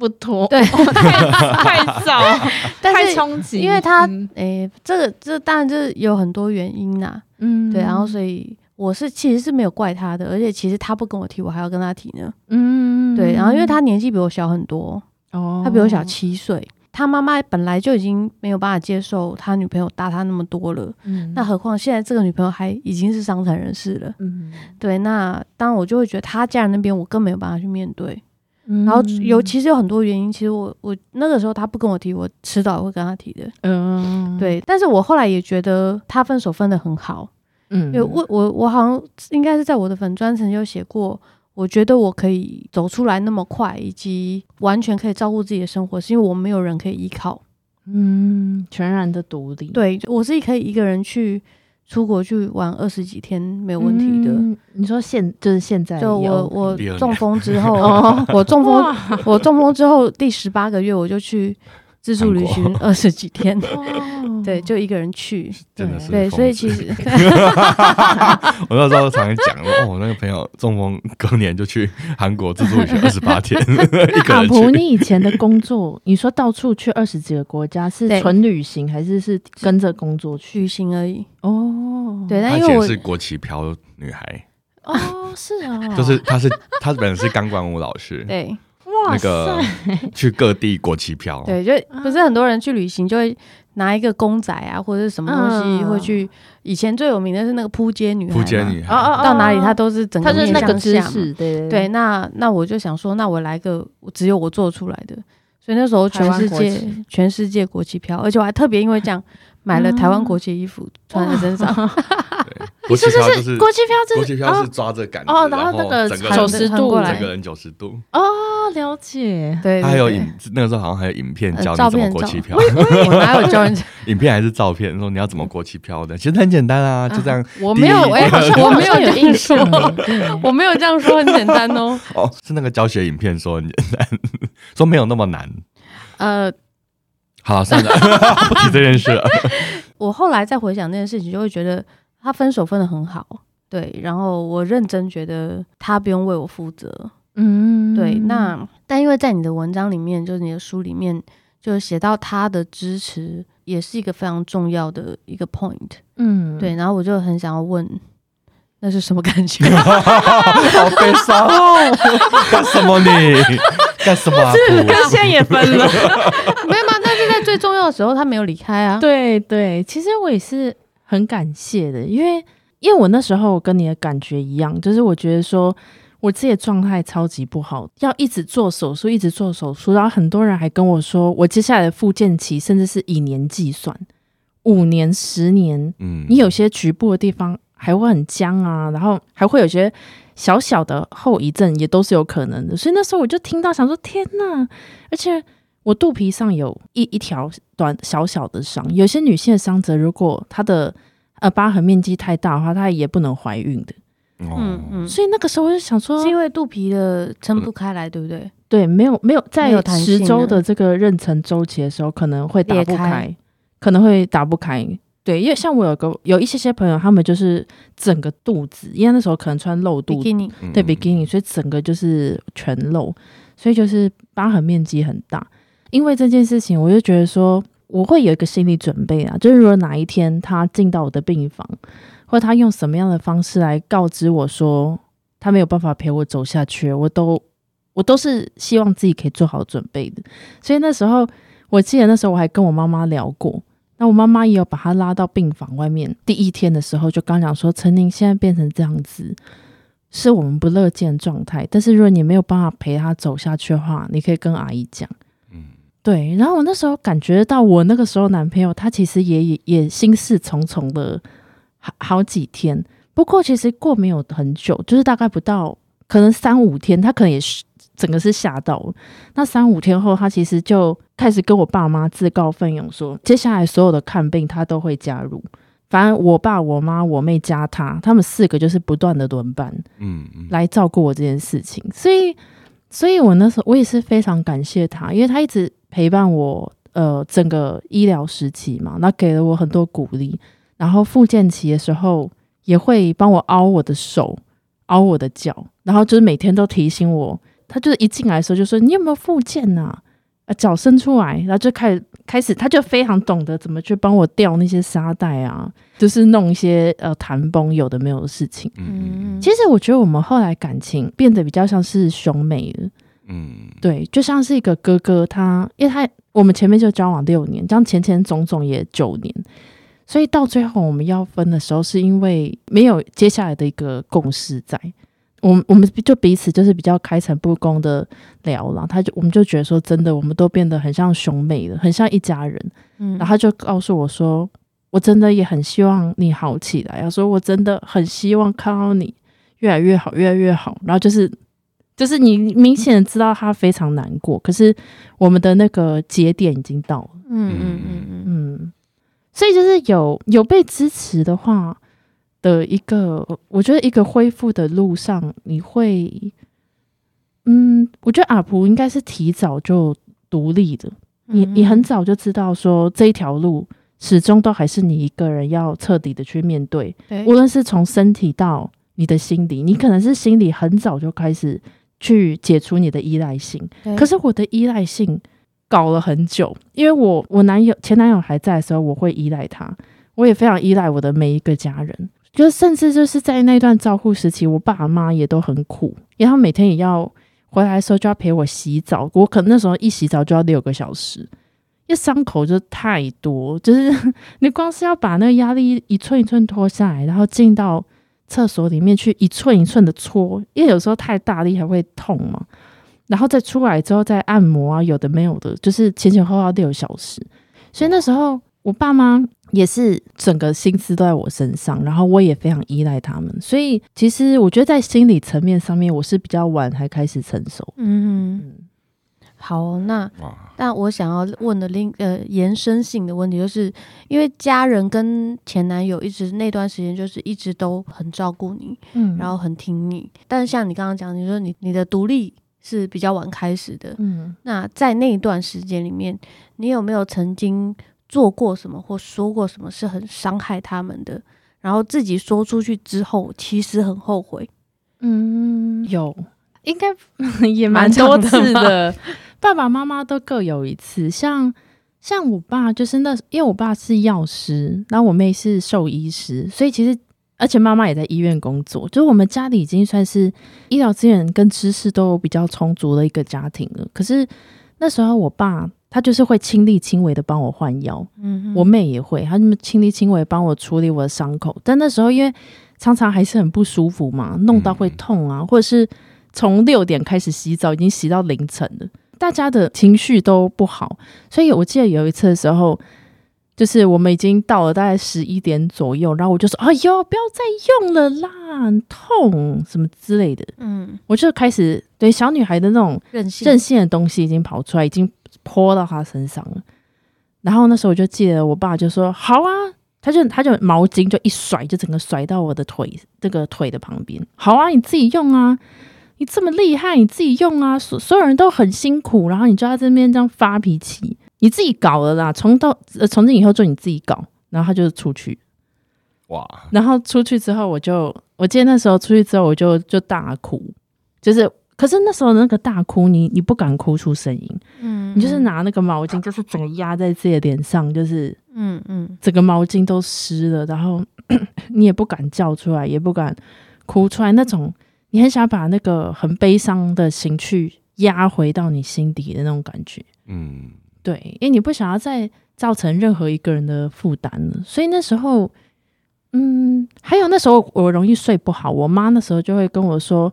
不拖，对，太 [laughs] 太早，[laughs] 太冲击，因为他，诶、嗯。欸，这个这当然就是有很多原因呐，嗯，对，然后所以我是其实是没有怪他的，而且其实他不跟我提，我还要跟他提呢，嗯，对，然后因为他年纪比我小很多，哦，他比我小七岁，他妈妈本来就已经没有办法接受他女朋友大他那么多了，嗯，那何况现在这个女朋友还已经是伤残人士了，嗯，对，那当然我就会觉得他家人那边我更没有办法去面对。然后有其实有很多原因，其实我我那个时候他不跟我提，我迟早会跟他提的。嗯，对。但是我后来也觉得他分手分的很好。嗯，因为我我我好像应该是在我的粉专曾经有写过，我觉得我可以走出来那么快，以及完全可以照顾自己的生活，是因为我没有人可以依靠。嗯，全然的独立。对，我是可以一个人去。出国去玩二十几天没有问题的。你说现就是现在，就我我中风之后，我中风我中风之后第十八个月我就去自助旅行二十几天，哦、[laughs] 对，就一个人去，真的是对，所以其实 [laughs] 我那时候常常讲，哦，我那个朋友中风，隔年就去韩国自助旅行 [laughs] 二十八天，一个人去。普，你以前的工作，你说到处去二十几个国家，是纯旅行还是是跟着工作去？旅行而已？哦，对，但因为我是国旗飘女孩。哦，是啊，就是她是他本人是钢管舞老师，对，哇，那个去各地国旗飘，对，就不是很多人去旅行就会拿一个公仔啊或者是什么东西会去。以前最有名的是那个扑街女孩，扑街女孩，到哪里她都是整个面向下，对对。那那我就想说，那我来个只有我做出来的，所以那时候全世界全世界国旗飘，而且我还特别因为这样买了台湾国旗衣服穿在身上。国旗飘就是国旗飘，国旗飘是抓着杆哦，然后那个九十度，整个人九十度哦，了解。对，还有影，那个时候好像还有影片教你怎么国旗飘。我哪有 [laughs] 教人？影片还是照片？说你要怎么国旗飘的？其实很简单啊，就这样。我没有，哎，我没有有印象，[laughs] [laughs] 我没有这样说，很简单哦。哦，是那个教学影片说很简单，说没有那么难。呃，好，算了，[laughs] 不提这件事了。[laughs] 我后来再回想这件事情，就会觉得。他分手分的很好，对，然后我认真觉得他不用为我负责，嗯，对。那但因为在你的文章里面，就是你的书里面，就写到他的支持也是一个非常重要的一个 point，嗯，对。然后我就很想要问，那是什么感觉？[laughs] 好悲伤哦！干什么你？干什么？[laughs] 跟现在也分了？[laughs] 没有吗？但是在最重要的时候，他没有离开啊。对对，其实我也是。很感谢的，因为因为我那时候跟你的感觉一样，就是我觉得说我自己的状态超级不好，要一直做手术，一直做手术，然后很多人还跟我说，我接下来的复健期甚至是以年计算，五年、十年，嗯，你有些局部的地方还会很僵啊，然后还会有些小小的后遗症，也都是有可能的。所以那时候我就听到想说，天哪！而且。我肚皮上有一一条短小小的伤，有些女性的伤者，如果她的呃疤痕面积太大的话，她也不能怀孕的。嗯嗯，所以那个时候我就想说，是因为肚皮的撑不开来，对不对？对，没有没有在十周的这个妊娠周期的时候，可能会打不开，可能会打不开。对，因为像我有个有一些些朋友，他们就是整个肚子，因为那时候可能穿露肚，对比基尼，所以整个就是全露，所以就是疤痕面积很大。因为这件事情，我就觉得说，我会有一个心理准备啊，就是如果哪一天他进到我的病房，或者他用什么样的方式来告知我说他没有办法陪我走下去，我都我都是希望自己可以做好准备的。所以那时候，我记得那时候我还跟我妈妈聊过，那我妈妈也有把他拉到病房外面。第一天的时候，就刚讲说，陈宁现在变成这样子，是我们不乐见状态。但是如果你没有办法陪他走下去的话，你可以跟阿姨讲。嗯对，然后我那时候感觉到，我那个时候男朋友他其实也也也心事重重的好好几天。不过其实过没有很久，就是大概不到可能三五天，他可能也是整个是吓到。那三五天后，他其实就开始跟我爸妈自告奋勇说，接下来所有的看病他都会加入。反正我爸、我妈、我妹加他，他们四个就是不断的轮班，嗯，来照顾我这件事情。所以，所以我那时候我也是非常感谢他，因为他一直。陪伴我呃整个医疗时期嘛，那给了我很多鼓励。然后复健期的时候，也会帮我凹我的手、凹我的脚，然后就是每天都提醒我。他就是一进来的时候就说：“你有没有附件呐？啊，脚伸出来。”然后就开始开始，他就非常懂得怎么去帮我吊那些沙袋啊，就是弄一些呃弹崩有的没有的事情。嗯，其实我觉得我们后来感情变得比较像是兄妹了。嗯，对，就像是一个哥哥，他因为他我们前面就交往六年，这样前前总总也九年，所以到最后我们要分的时候，是因为没有接下来的一个共识在，我们我们就彼此就是比较开诚布公的聊了，他就我们就觉得说真的，我们都变得很像兄妹了，很像一家人，嗯，然后他就告诉我说，我真的也很希望你好起来，他说我真的很希望看到你越来越好，越来越好，然后就是。就是你明显知道他非常难过，可是我们的那个节点已经到了，嗯嗯嗯嗯。嗯，所以就是有有被支持的话的一个，我觉得一个恢复的路上，你会，嗯，我觉得阿普应该是提早就独立的，你你很早就知道说这一条路始终都还是你一个人要彻底的去面对，对，无论是从身体到你的心理，你可能是心里很早就开始去解除你的依赖性，可是我的依赖性搞了很久，因为我我男友前男友还在的时候，我会依赖他，我也非常依赖我的每一个家人，就甚至就是在那段照顾时期，我爸妈也都很苦，然后每天也要。回来的时候就要陪我洗澡，我可能那时候一洗澡就要六个小时，因为伤口就太多，就是 [laughs] 你光是要把那个压力一寸一寸脱下来，然后进到厕所里面去一寸一寸的搓，因为有时候太大力还会痛嘛，然后再出来之后再按摩啊，有的没有的，就是前前后后要六小时，所以那时候我爸妈。也是整个心思都在我身上，然后我也非常依赖他们，所以其实我觉得在心理层面上面，我是比较晚才开始成熟。嗯，嗯好，那那我想要问的另呃延伸性的问题，就是因为家人跟前男友一直那段时间就是一直都很照顾你，嗯，然后很听你，但是像你刚刚讲，你说你你的独立是比较晚开始的，嗯，那在那一段时间里面，你有没有曾经？做过什么或说过什么是很伤害他们的，然后自己说出去之后，其实很后悔。嗯，有，应该也 [laughs] 蛮多次的。爸爸妈妈都各有一次。像像我爸，就是那，因为我爸是药师，然后我妹是兽医师，所以其实而且妈妈也在医院工作，就是我们家里已经算是医疗资源跟知识都比较充足的一个家庭了。可是那时候我爸。他就是会亲力亲为的帮我换药，嗯哼，我妹也会，他们亲力亲为帮我处理我的伤口。但那时候因为常常还是很不舒服嘛，弄到会痛啊，嗯、或者是从六点开始洗澡，已经洗到凌晨了，大家的情绪都不好。所以我记得有一次的时候，就是我们已经到了大概十一点左右，然后我就说：“哎呦，不要再用了啦，很痛什么之类的。”嗯，我就开始对小女孩的那种任性任性的东西已经跑出来，已经。泼到他身上了，然后那时候我就记得我爸就说：“好啊。”他就他就毛巾就一甩，就整个甩到我的腿这个腿的旁边。好啊，你自己用啊，你这么厉害，你自己用啊。所所有人都很辛苦，然后你就在这边这样发脾气，你自己搞的啦。从到呃从今以后就你自己搞。然后他就出去，哇！然后出去之后，我就我记得那时候出去之后，我就就大哭，就是。可是那时候那个大哭，你你不敢哭出声音，嗯，你就是拿那个毛巾，就是整个压在自己的脸上，就是嗯嗯，整个毛巾都湿了，然后 [coughs] 你也不敢叫出来，也不敢哭出来，那种你很想把那个很悲伤的情绪压回到你心底的那种感觉，嗯，对，因为你不想要再造成任何一个人的负担了，所以那时候，嗯，还有那时候我容易睡不好，我妈那时候就会跟我说。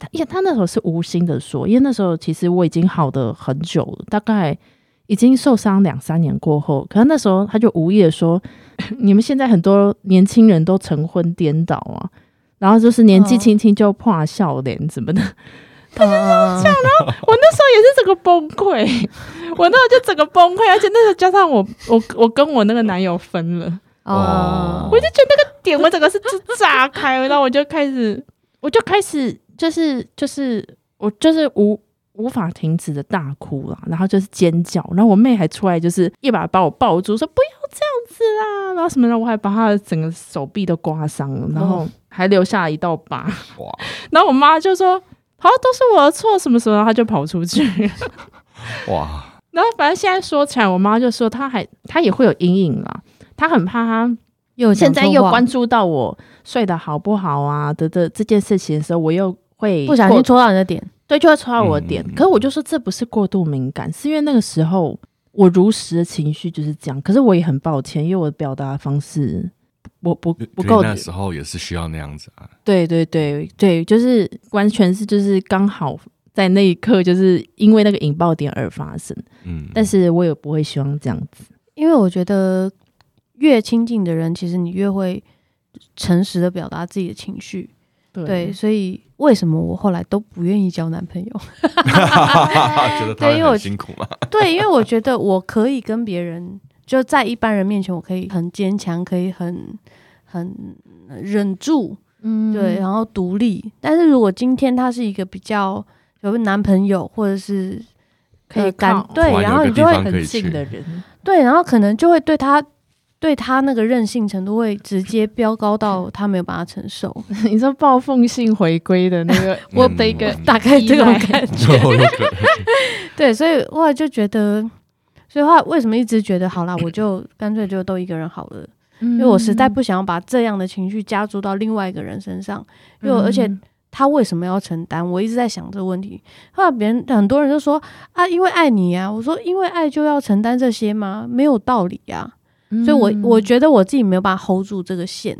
他因为他那时候是无心的说，因为那时候其实我已经好的很久了，大概已经受伤两三年过后，可是那时候他就无意的说：“ [laughs] 你们现在很多年轻人都成婚颠倒啊，然后就是年纪轻轻就破笑脸什么的。[laughs] ”他就这样讲，然后我那时候也是整个崩溃，我那时候就整个崩溃，而且那时候加上我我我跟我那个男友分了哦，我就觉得那个点我整个是炸开，然后我就开始我就开始。就是就是我就是无无法停止的大哭了，然后就是尖叫，然后我妹还出来，就是一把把我抱住，说不要这样子啦，然后什么的，我还把她的整个手臂都刮伤了，然后还留下了一道疤。[laughs] 哇！然后我妈就说：“好，都是我的错，什么什么。”她就跑出去。[laughs] 哇！然后反正现在说起来，我妈就说她还她也会有阴影啦，她很怕她又现在又关注到我睡得好不好啊的的这件事情的时候，我又。会不小心戳到你的点，对，就会戳到我的点。嗯、可是我就说这不是过度敏感，是因为那个时候我如实的情绪就是这样。可是我也很抱歉，因为我的表达方式我不不不够。那时候也是需要那样子啊。对对对对，就是完全是就是刚好在那一刻，就是因为那个引爆点而发生。嗯，但是我也不会希望这样子，因为我觉得越亲近的人，其实你越会诚实的表达自己的情绪。对，对，所以为什么我后来都不愿意交男朋友？[laughs] 觉得他很辛苦吗？[laughs] 对，因为我觉得我可以跟别人就在一般人面前，我可以很坚强，可以很很忍住，嗯，对，然后独立。但是如果今天他是一个比较有个男朋友，或者是可以感对，然后你就会很近的人，对，然后可能就会对他对他那个任性程度会直接飙高到他没有办法承受。[laughs] 你说暴风性回归的那个，我的一个大概这种感 [laughs] 觉。[laughs] 对，所以后来就觉得，所以后来为什么一直觉得好啦，我就干脆就都一个人好了，因为我实在不想要把这样的情绪加注到另外一个人身上，因为而且。他为什么要承担？我一直在想这个问题。后来别人很多人就说啊，因为爱你啊。我说，因为爱就要承担这些吗？没有道理啊。嗯、所以我我觉得我自己没有办法 hold 住这个线，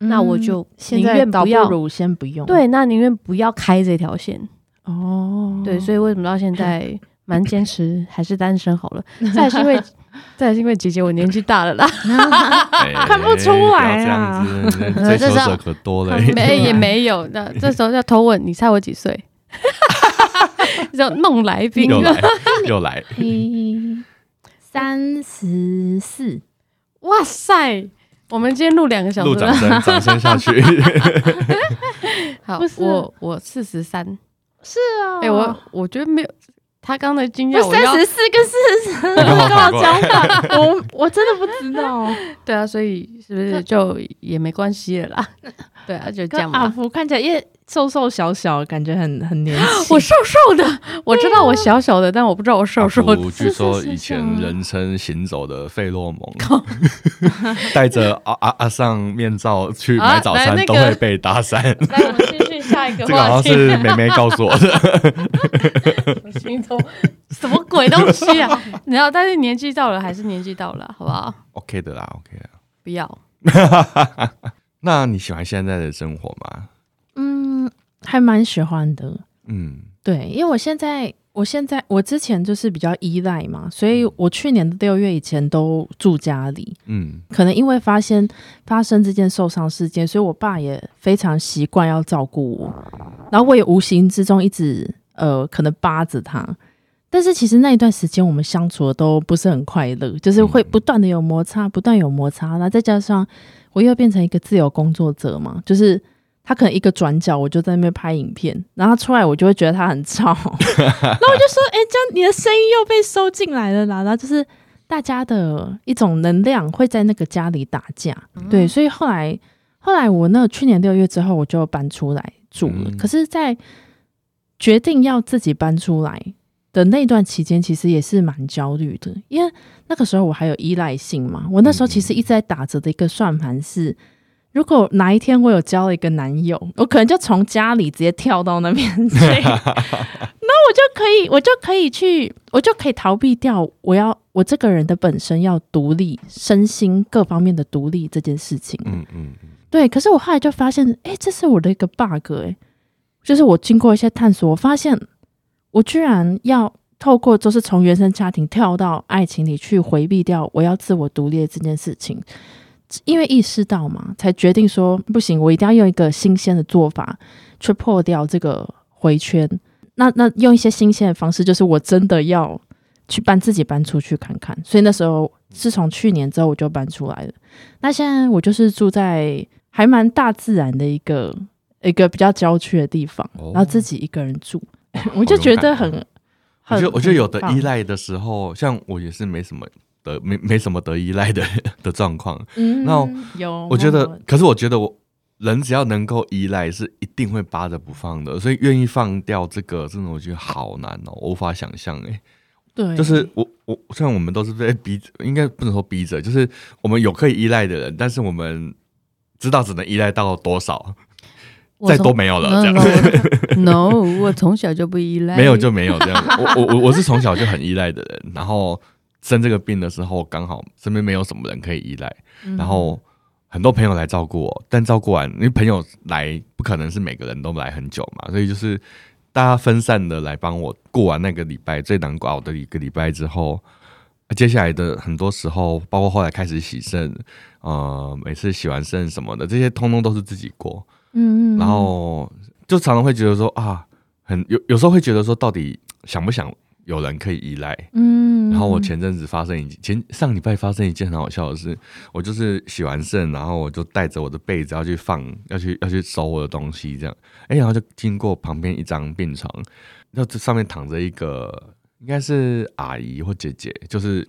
嗯、那我就宁愿不要，不如先不用。对，那宁愿不要开这条线。哦，对，所以为什么到现在蛮坚持还是单身好了？再是因为。[laughs] 再是因为姐姐我年纪大了啦，[laughs] 看不出来啊。[laughs] 追求者可多了，没也没有。那这时候要偷问，你猜我几岁？要弄来宾，又来又来。三十四，哇塞！我们今天录两个小时，了掌声，掌声下去。[laughs] 好，我我四十三，是啊。哎，我我觉得没有。他刚的经验，三十四跟四十三，跟我讲法，我 [laughs] 我真的不知道。[laughs] 对啊，所以是不是就也没关系了啦？[laughs] 对啊，就这样。阿福看起来也瘦瘦小小，感觉很很年轻。我瘦瘦的，我知道我小小的，但我不知道我瘦瘦的。据说以前人称行走的费洛蒙，戴着阿阿阿上面罩去买早餐都会被搭讪。来，我们继续下一个话题。这个好像是妹妹告诉我的。[laughs] 我心中什么鬼东西啊？你知道，但是年纪到了，还是年纪到了，好不好？OK 的啦，OK 的。不要。[laughs] 那你喜欢现在的生活吗？嗯，还蛮喜欢的。嗯，对，因为我现在，我现在，我之前就是比较依赖嘛，所以我去年的六月以前都住家里。嗯，可能因为发现发生这件受伤事件，所以我爸也非常习惯要照顾我，然后我也无形之中一直呃，可能扒着他。但是其实那一段时间我们相处的都不是很快乐，就是会不断的有摩擦，不断有摩擦。那再加上我又变成一个自由工作者嘛，就是他可能一个转角，我就在那边拍影片，然后他出来我就会觉得他很吵，[laughs] 然后我就说：“哎、欸，这样你的声音又被收进来了啦。”然后就是大家的一种能量会在那个家里打架。嗯、对，所以后来后来我那去年六月之后我就搬出来住了。嗯、可是，在决定要自己搬出来的那段期间，其实也是蛮焦虑的，因为那个时候我还有依赖性嘛。我那时候其实一直在打着的一个算盘是，如果哪一天我有交了一个男友，我可能就从家里直接跳到那边去，那我就可以，我就可以去，我就可以逃避掉我要我这个人的本身要独立，身心各方面的独立这件事情。嗯嗯，对。可是我后来就发现，哎，这是我的一个 bug，哎，就是我经过一些探索，我发现。我居然要透过就是从原生家庭跳到爱情里去回避掉我要自我独立的这件事情，因为意识到嘛，才决定说不行，我一定要用一个新鲜的做法去破掉这个回圈。那那用一些新鲜的方式，就是我真的要去搬自己搬出去看看。所以那时候自从去年之后我就搬出来了。那现在我就是住在还蛮大自然的一个一个比较郊区的地方，然后自己一个人住。[laughs] 我就觉得很，我觉得我觉得有的依赖的时候，像我也是没什么的，没没什么得依赖的 [laughs] 的状况。嗯，那有，我觉得，可是我觉得我人只要能够依赖，是一定会扒着不放的。所以愿意放掉这个，真的我觉得好难哦，我无法想象哎。对，[laughs] 就是我我虽然我们都是被逼，应该不能说逼着，就是我们有可以依赖的人，但是我们知道只能依赖到多少。再多没有了，这样。[laughs] No，我从小就不依赖，没有就没有这样。我我我我是从小就很依赖的人，然后生这个病的时候，刚好身边没有什么人可以依赖，然后很多朋友来照顾我，但照顾完，因为朋友来不可能是每个人都来很久嘛，所以就是大家分散的来帮我过完那个礼拜最难熬的一个礼拜之后，接下来的很多时候，包括后来开始洗肾，呃，每次洗完肾什么的，这些通通都是自己过。嗯，然后就常常会觉得说啊，很有有时候会觉得说，到底想不想有人可以依赖？嗯，然后我前阵子发生一前上礼拜发生一件很好笑的事，我就是洗完肾，然后我就带着我的被子要去放，要去要去收我的东西，这样，哎，然后就经过旁边一张病床，那这上面躺着一个应该是阿姨或姐姐，就是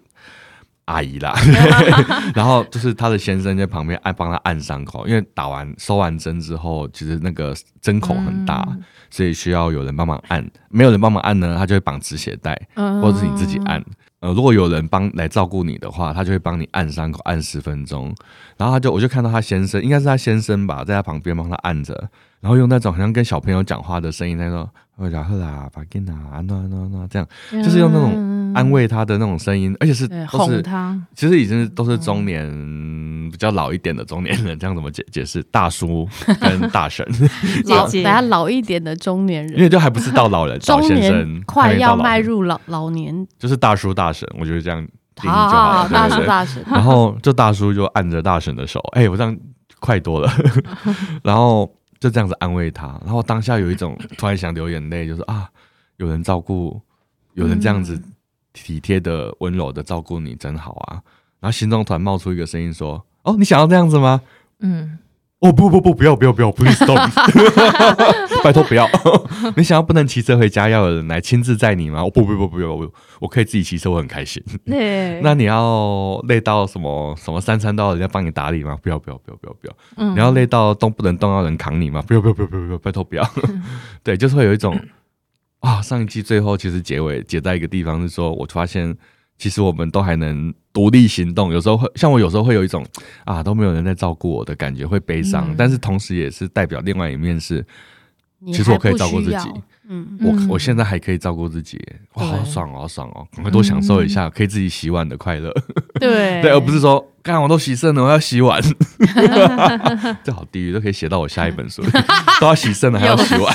阿姨啦。[laughs] 然后就是她的先生在旁边按帮她按伤口，因为打完收完针之后，其实那个针孔很大，嗯、所以需要有人帮忙按。没有人帮忙按呢，他就会绑止血带，嗯、或者是你自己按。呃，如果有人帮来照顾你的话，他就会帮你按伤口，按十分钟。然后他就，我就看到他先生，应该是他先生吧，在他旁边帮他按着，然后用那种好像跟小朋友讲话的声音在说：“我讲好啦，把给拿，安诺安诺安诺。”这样，就是用那种安慰他的那种声音，而且是都是他，其实已经都是中年比较老一点的中年人，这样怎么解解释？大叔跟大婶，老等下老一点的中年人，因为就还不是到老人，中年快要迈入老老年，就是大叔大婶，我觉得这样。好，大叔大婶，然后这大叔就按着大婶的手，哎、欸，我这样快多了，然后就这样子安慰他，然后当下有一种 [laughs] 突然想流眼泪，就是啊，有人照顾，有人这样子体贴的、温柔的照顾你，真好啊。然后心中突然冒出一个声音说：“哦，你想要这样子吗？”嗯。哦不不不不要不要不要，please [laughs] stop，拜托不要！[laughs] 你想要不能骑车回家，要有人来亲自载你吗？哦不不不不要，我我可以自己骑车，我很开心。对，[laughs] 那你要累到什么什么三餐都要人家帮你打理吗？不要不要不要不要不要！嗯、你要累到动不能动要人扛你吗？不要不要不要不要不要，拜托不要！对，就是会有一种啊，上一季最后其实结尾结在一个地方是说，我发现。其实我们都还能独立行动，有时候会像我，有时候会有一种啊都没有人在照顾我的感觉，会悲伤。嗯、但是同时也是代表另外一面是，其实我可以照顾自己。嗯，我我现在还可以照顾自己，哇，好爽哦，好爽哦，赶快多享受一下可以自己洗碗的快乐。对。[laughs] 对，而不是说，干我都洗肾了，我要洗碗，[laughs] 这好地狱，都可以写到我下一本书，都要洗肾了还要洗碗，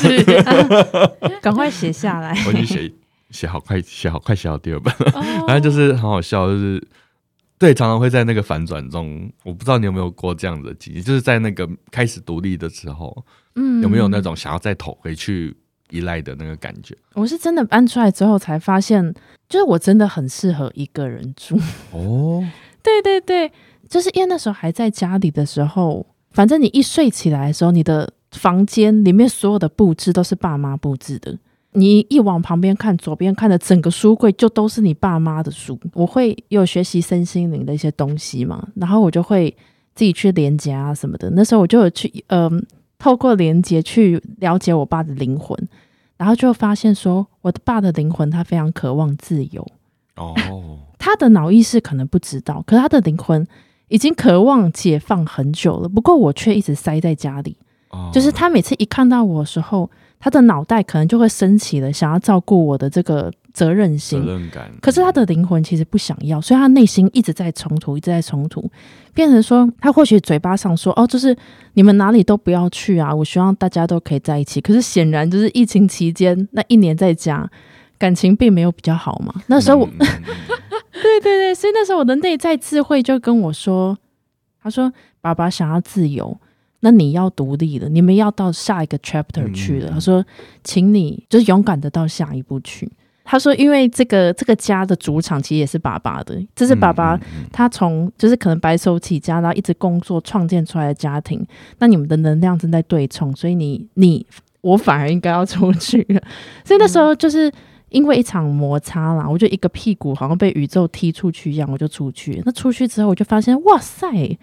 [laughs] 赶快写下来，我已经写。写好快，写好快，写好第二本，反正就是很好笑，就是对，常常会在那个反转中，我不知道你有没有过这样的经历，就是在那个开始独立的时候，嗯，有没有那种想要再投回去依赖的那个感觉？我是真的搬出来之后才发现，就是我真的很适合一个人住。[laughs] 哦，对对对，就是因为那时候还在家里的时候，反正你一睡起来的时候，你的房间里面所有的布置都是爸妈布置的。你一往旁边看，左边看的整个书柜就都是你爸妈的书。我会有学习身心灵的一些东西嘛，然后我就会自己去连接啊什么的。那时候我就有去，嗯、呃，透过连接去了解我爸的灵魂，然后就发现说，我的爸的灵魂他非常渴望自由。哦，他的脑意识可能不知道，可是他的灵魂已经渴望解放很久了。不过我却一直塞在家里，哦、就是他每次一看到我的时候。他的脑袋可能就会升起了想要照顾我的这个责任心，责任感。可是他的灵魂其实不想要，所以他内心一直在冲突，一直在冲突，变成说他或许嘴巴上说哦，就是你们哪里都不要去啊，我希望大家都可以在一起。可是显然就是疫情期间那一年在家，感情并没有比较好嘛。那时候我，[laughs] 对对对，所以那时候我的内在智慧就跟我说，他说爸爸想要自由。那你要独立了，你们要到下一个 chapter 去了。嗯、他说，请你就是勇敢的到下一步去。他说，因为这个这个家的主场其实也是爸爸的，这是爸爸他从就是可能白手起家，然后一直工作创建出来的家庭。那你们的能量正在对冲，所以你你我反而应该要出去了。所以那时候就是因为一场摩擦啦，我就一个屁股好像被宇宙踢出去一样，我就出去。那出去之后，我就发现，哇塞！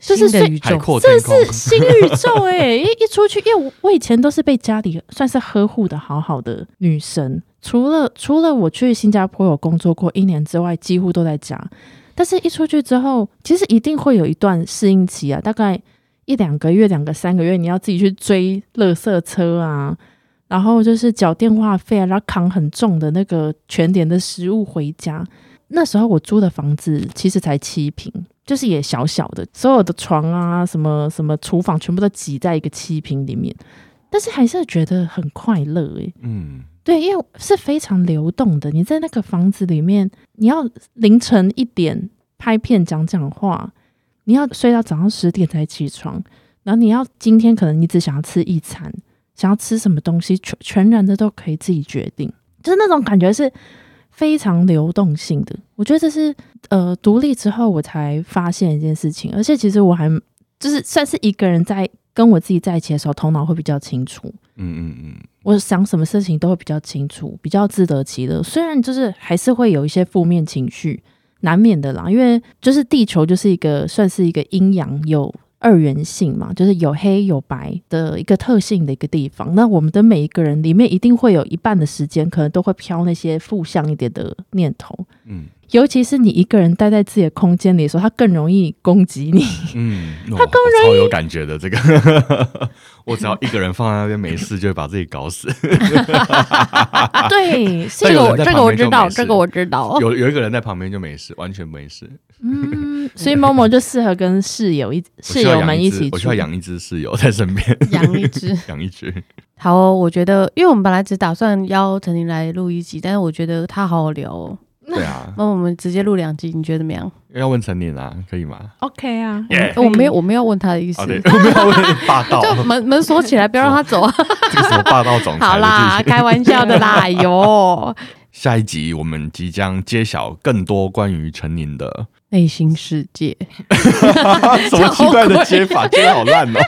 这是新的宇宙，这是新宇宙哎、[laughs] 欸！一一出去，因为我我以前都是被家里算是呵护的好好的女生，除了除了我去新加坡有工作过一年之外，几乎都在家。但是一出去之后，其实一定会有一段适应期啊，大概一两个月、两个三个月，你要自己去追垃圾车啊，然后就是缴电话费啊，然后扛很重的那个全年的食物回家。那时候我租的房子其实才七坪。就是也小小的，所有的床啊，什么什么厨房，全部都挤在一个七坪里面，但是还是觉得很快乐诶、欸。嗯，对，因为是非常流动的。你在那个房子里面，你要凌晨一点拍片讲讲话，你要睡到早上十点才起床，然后你要今天可能你只想要吃一餐，想要吃什么东西，全全然的都可以自己决定，就是那种感觉是。非常流动性的，我觉得这是呃独立之后我才发现一件事情，而且其实我还就是算是一个人在跟我自己在一起的时候，头脑会比较清楚。嗯嗯嗯，我想什么事情都会比较清楚，比较自得其乐。虽然就是还是会有一些负面情绪，难免的啦。因为就是地球就是一个算是一个阴阳有二元性嘛，就是有黑有白的一个特性的一个地方。那我们的每一个人里面，一定会有一半的时间，可能都会飘那些负向一点的念头。嗯。尤其是你一个人待在自己的空间里的时候，他更容易攻击你。嗯，他更容易超有感觉的这个，[laughs] 我只要一个人放在那边没事，就会把自己搞死。[laughs] [laughs] 对，这个我这个我知道，这个我知道。有有一个人在旁边就没事，完全没事。嗯，所以 Momo 就适合跟室友一室友们一起我需要养一只室友在身边，养一只，养一只。好哦，我觉得，因为我们本来只打算邀陈琳来录一集，但是我觉得他好好聊哦。[laughs] 对啊，那我们直接录两集，你觉得怎么样？要问陈琳啊，可以吗？OK 啊 [laughs] 我没有，我没有问他的意思，[laughs] 我没有问霸道，就门门锁起来，不要让他走啊！这个什么霸道总裁？好啦，开玩笑的啦，哟。下一集我们即将揭晓更多关于陈琳的内心世界。什么奇怪的接法？接的好烂哦！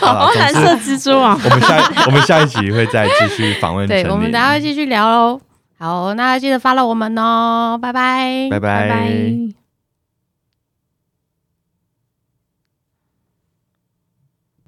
好蓝色蜘蛛网。我们下我们下一集会再继续访问对，我们等下会继续聊喽。好，那记得 follow 我们哦，拜拜，拜拜。拜拜。